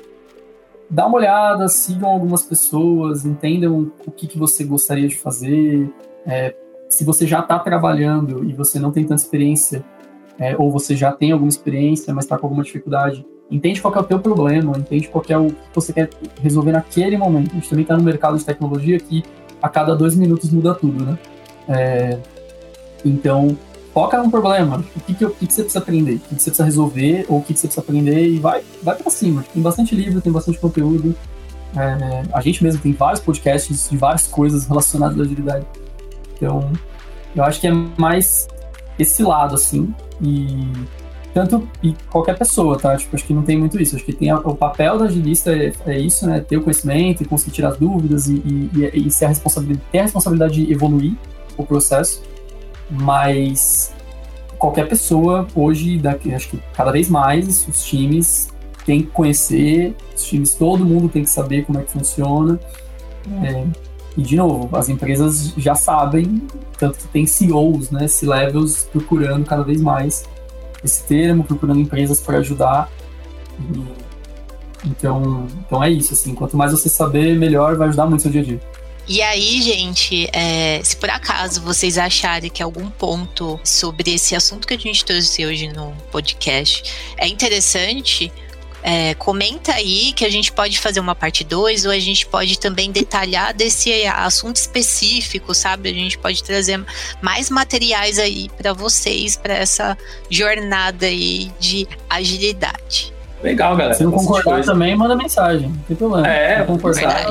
S5: dá uma olhada, sigam algumas pessoas, entendam o que, que você gostaria de fazer. É, se você já está trabalhando e você não tem tanta experiência, é, ou você já tem alguma experiência, mas está com alguma dificuldade, entende qual é o teu problema, entende qual é o que você quer resolver naquele momento. A gente também está no mercado de tecnologia que a cada dois minutos muda tudo, né? É, então, foca num problema. O que, que, o que, que você precisa aprender? O que, que você precisa resolver? Ou o que, que você precisa aprender? E vai, vai para cima. Tem bastante livro, tem bastante conteúdo. É, a gente mesmo tem vários podcasts de várias coisas relacionadas à agilidade. Então, eu acho que é mais esse lado, assim. E tanto e qualquer pessoa, tá? Tipo, acho que não tem muito isso. Acho que tem a- o papel da agilista é, é isso, né? Ter o conhecimento e conseguir tirar as dúvidas e, e, e, e ser a responsabilidade, ter a responsabilidade de evoluir o processo. Mas qualquer pessoa hoje, daqui, acho que cada vez mais os times têm que conhecer, os times, todo mundo tem que saber como é que funciona. É, e de novo, as empresas já sabem, tanto que tem CEOs, né, C-levels procurando cada vez mais esse termo, procurando empresas para ajudar. Então, então é isso, assim, quanto mais você saber, melhor vai ajudar muito o seu dia a dia.
S3: E aí, gente, é, se por acaso vocês acharem que algum ponto sobre esse assunto que a gente trouxe hoje no podcast é interessante, é, comenta aí que a gente pode fazer uma parte 2 ou a gente pode também detalhar desse assunto específico, sabe? A gente pode trazer mais materiais aí para vocês, para essa jornada aí de agilidade.
S2: Legal, galera.
S5: Se não concordar também, manda mensagem, não tem problema.
S2: É,
S5: não concordar.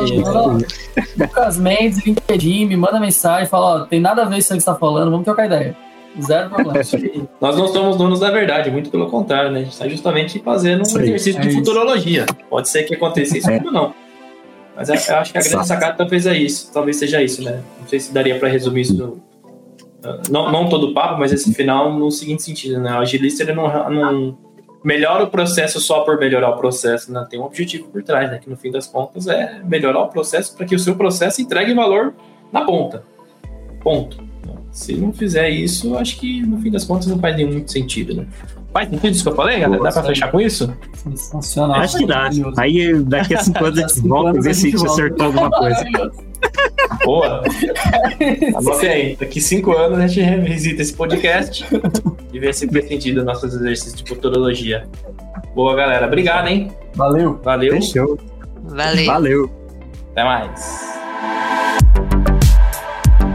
S5: Lucas Mendes, LinkedIn, me manda mensagem, fala, ó, tem nada a ver isso aí que você tá falando, vamos trocar ideia. Zero problema.
S2: Nós não somos donos da verdade, muito pelo contrário, né? A gente está justamente fazendo um
S4: Isso aí.
S2: exercício
S5: É
S2: de
S5: isso.
S2: futurologia. Pode ser que aconteça isso,
S4: É.
S2: como não. Mas eu acho que a grande
S4: Exato.
S2: sacada talvez é isso, talvez seja isso, né? Não sei se daria para resumir isso, uh, não, não todo o papo, mas esse final no seguinte sentido, né? O agilista ele não, não melhora o processo só por melhorar o processo, né? Tem um objetivo por trás, né? Que no fim das contas é melhorar o processo para que o seu processo entregue valor na ponta. Ponto. Se não fizer isso, acho que no fim das contas não faz nenhum muito sentido, né? Faz sentido isso que eu falei, galera? Dá pra fechar com isso?
S5: Sensacional.
S4: acho que dá. Aí daqui a cinco anos a gente volta e vê
S5: a
S4: se a
S5: gente
S4: acertou alguma coisa. *laughs*
S2: Boa! Anote aí. Daqui cinco anos a gente revisita esse podcast e vê se fez sentido nossos exercícios de futurologia. Boa, galera. Obrigado, hein?
S5: Valeu.
S2: Valeu.
S4: Fechou.
S3: Valeu.
S4: Valeu.
S2: Até mais.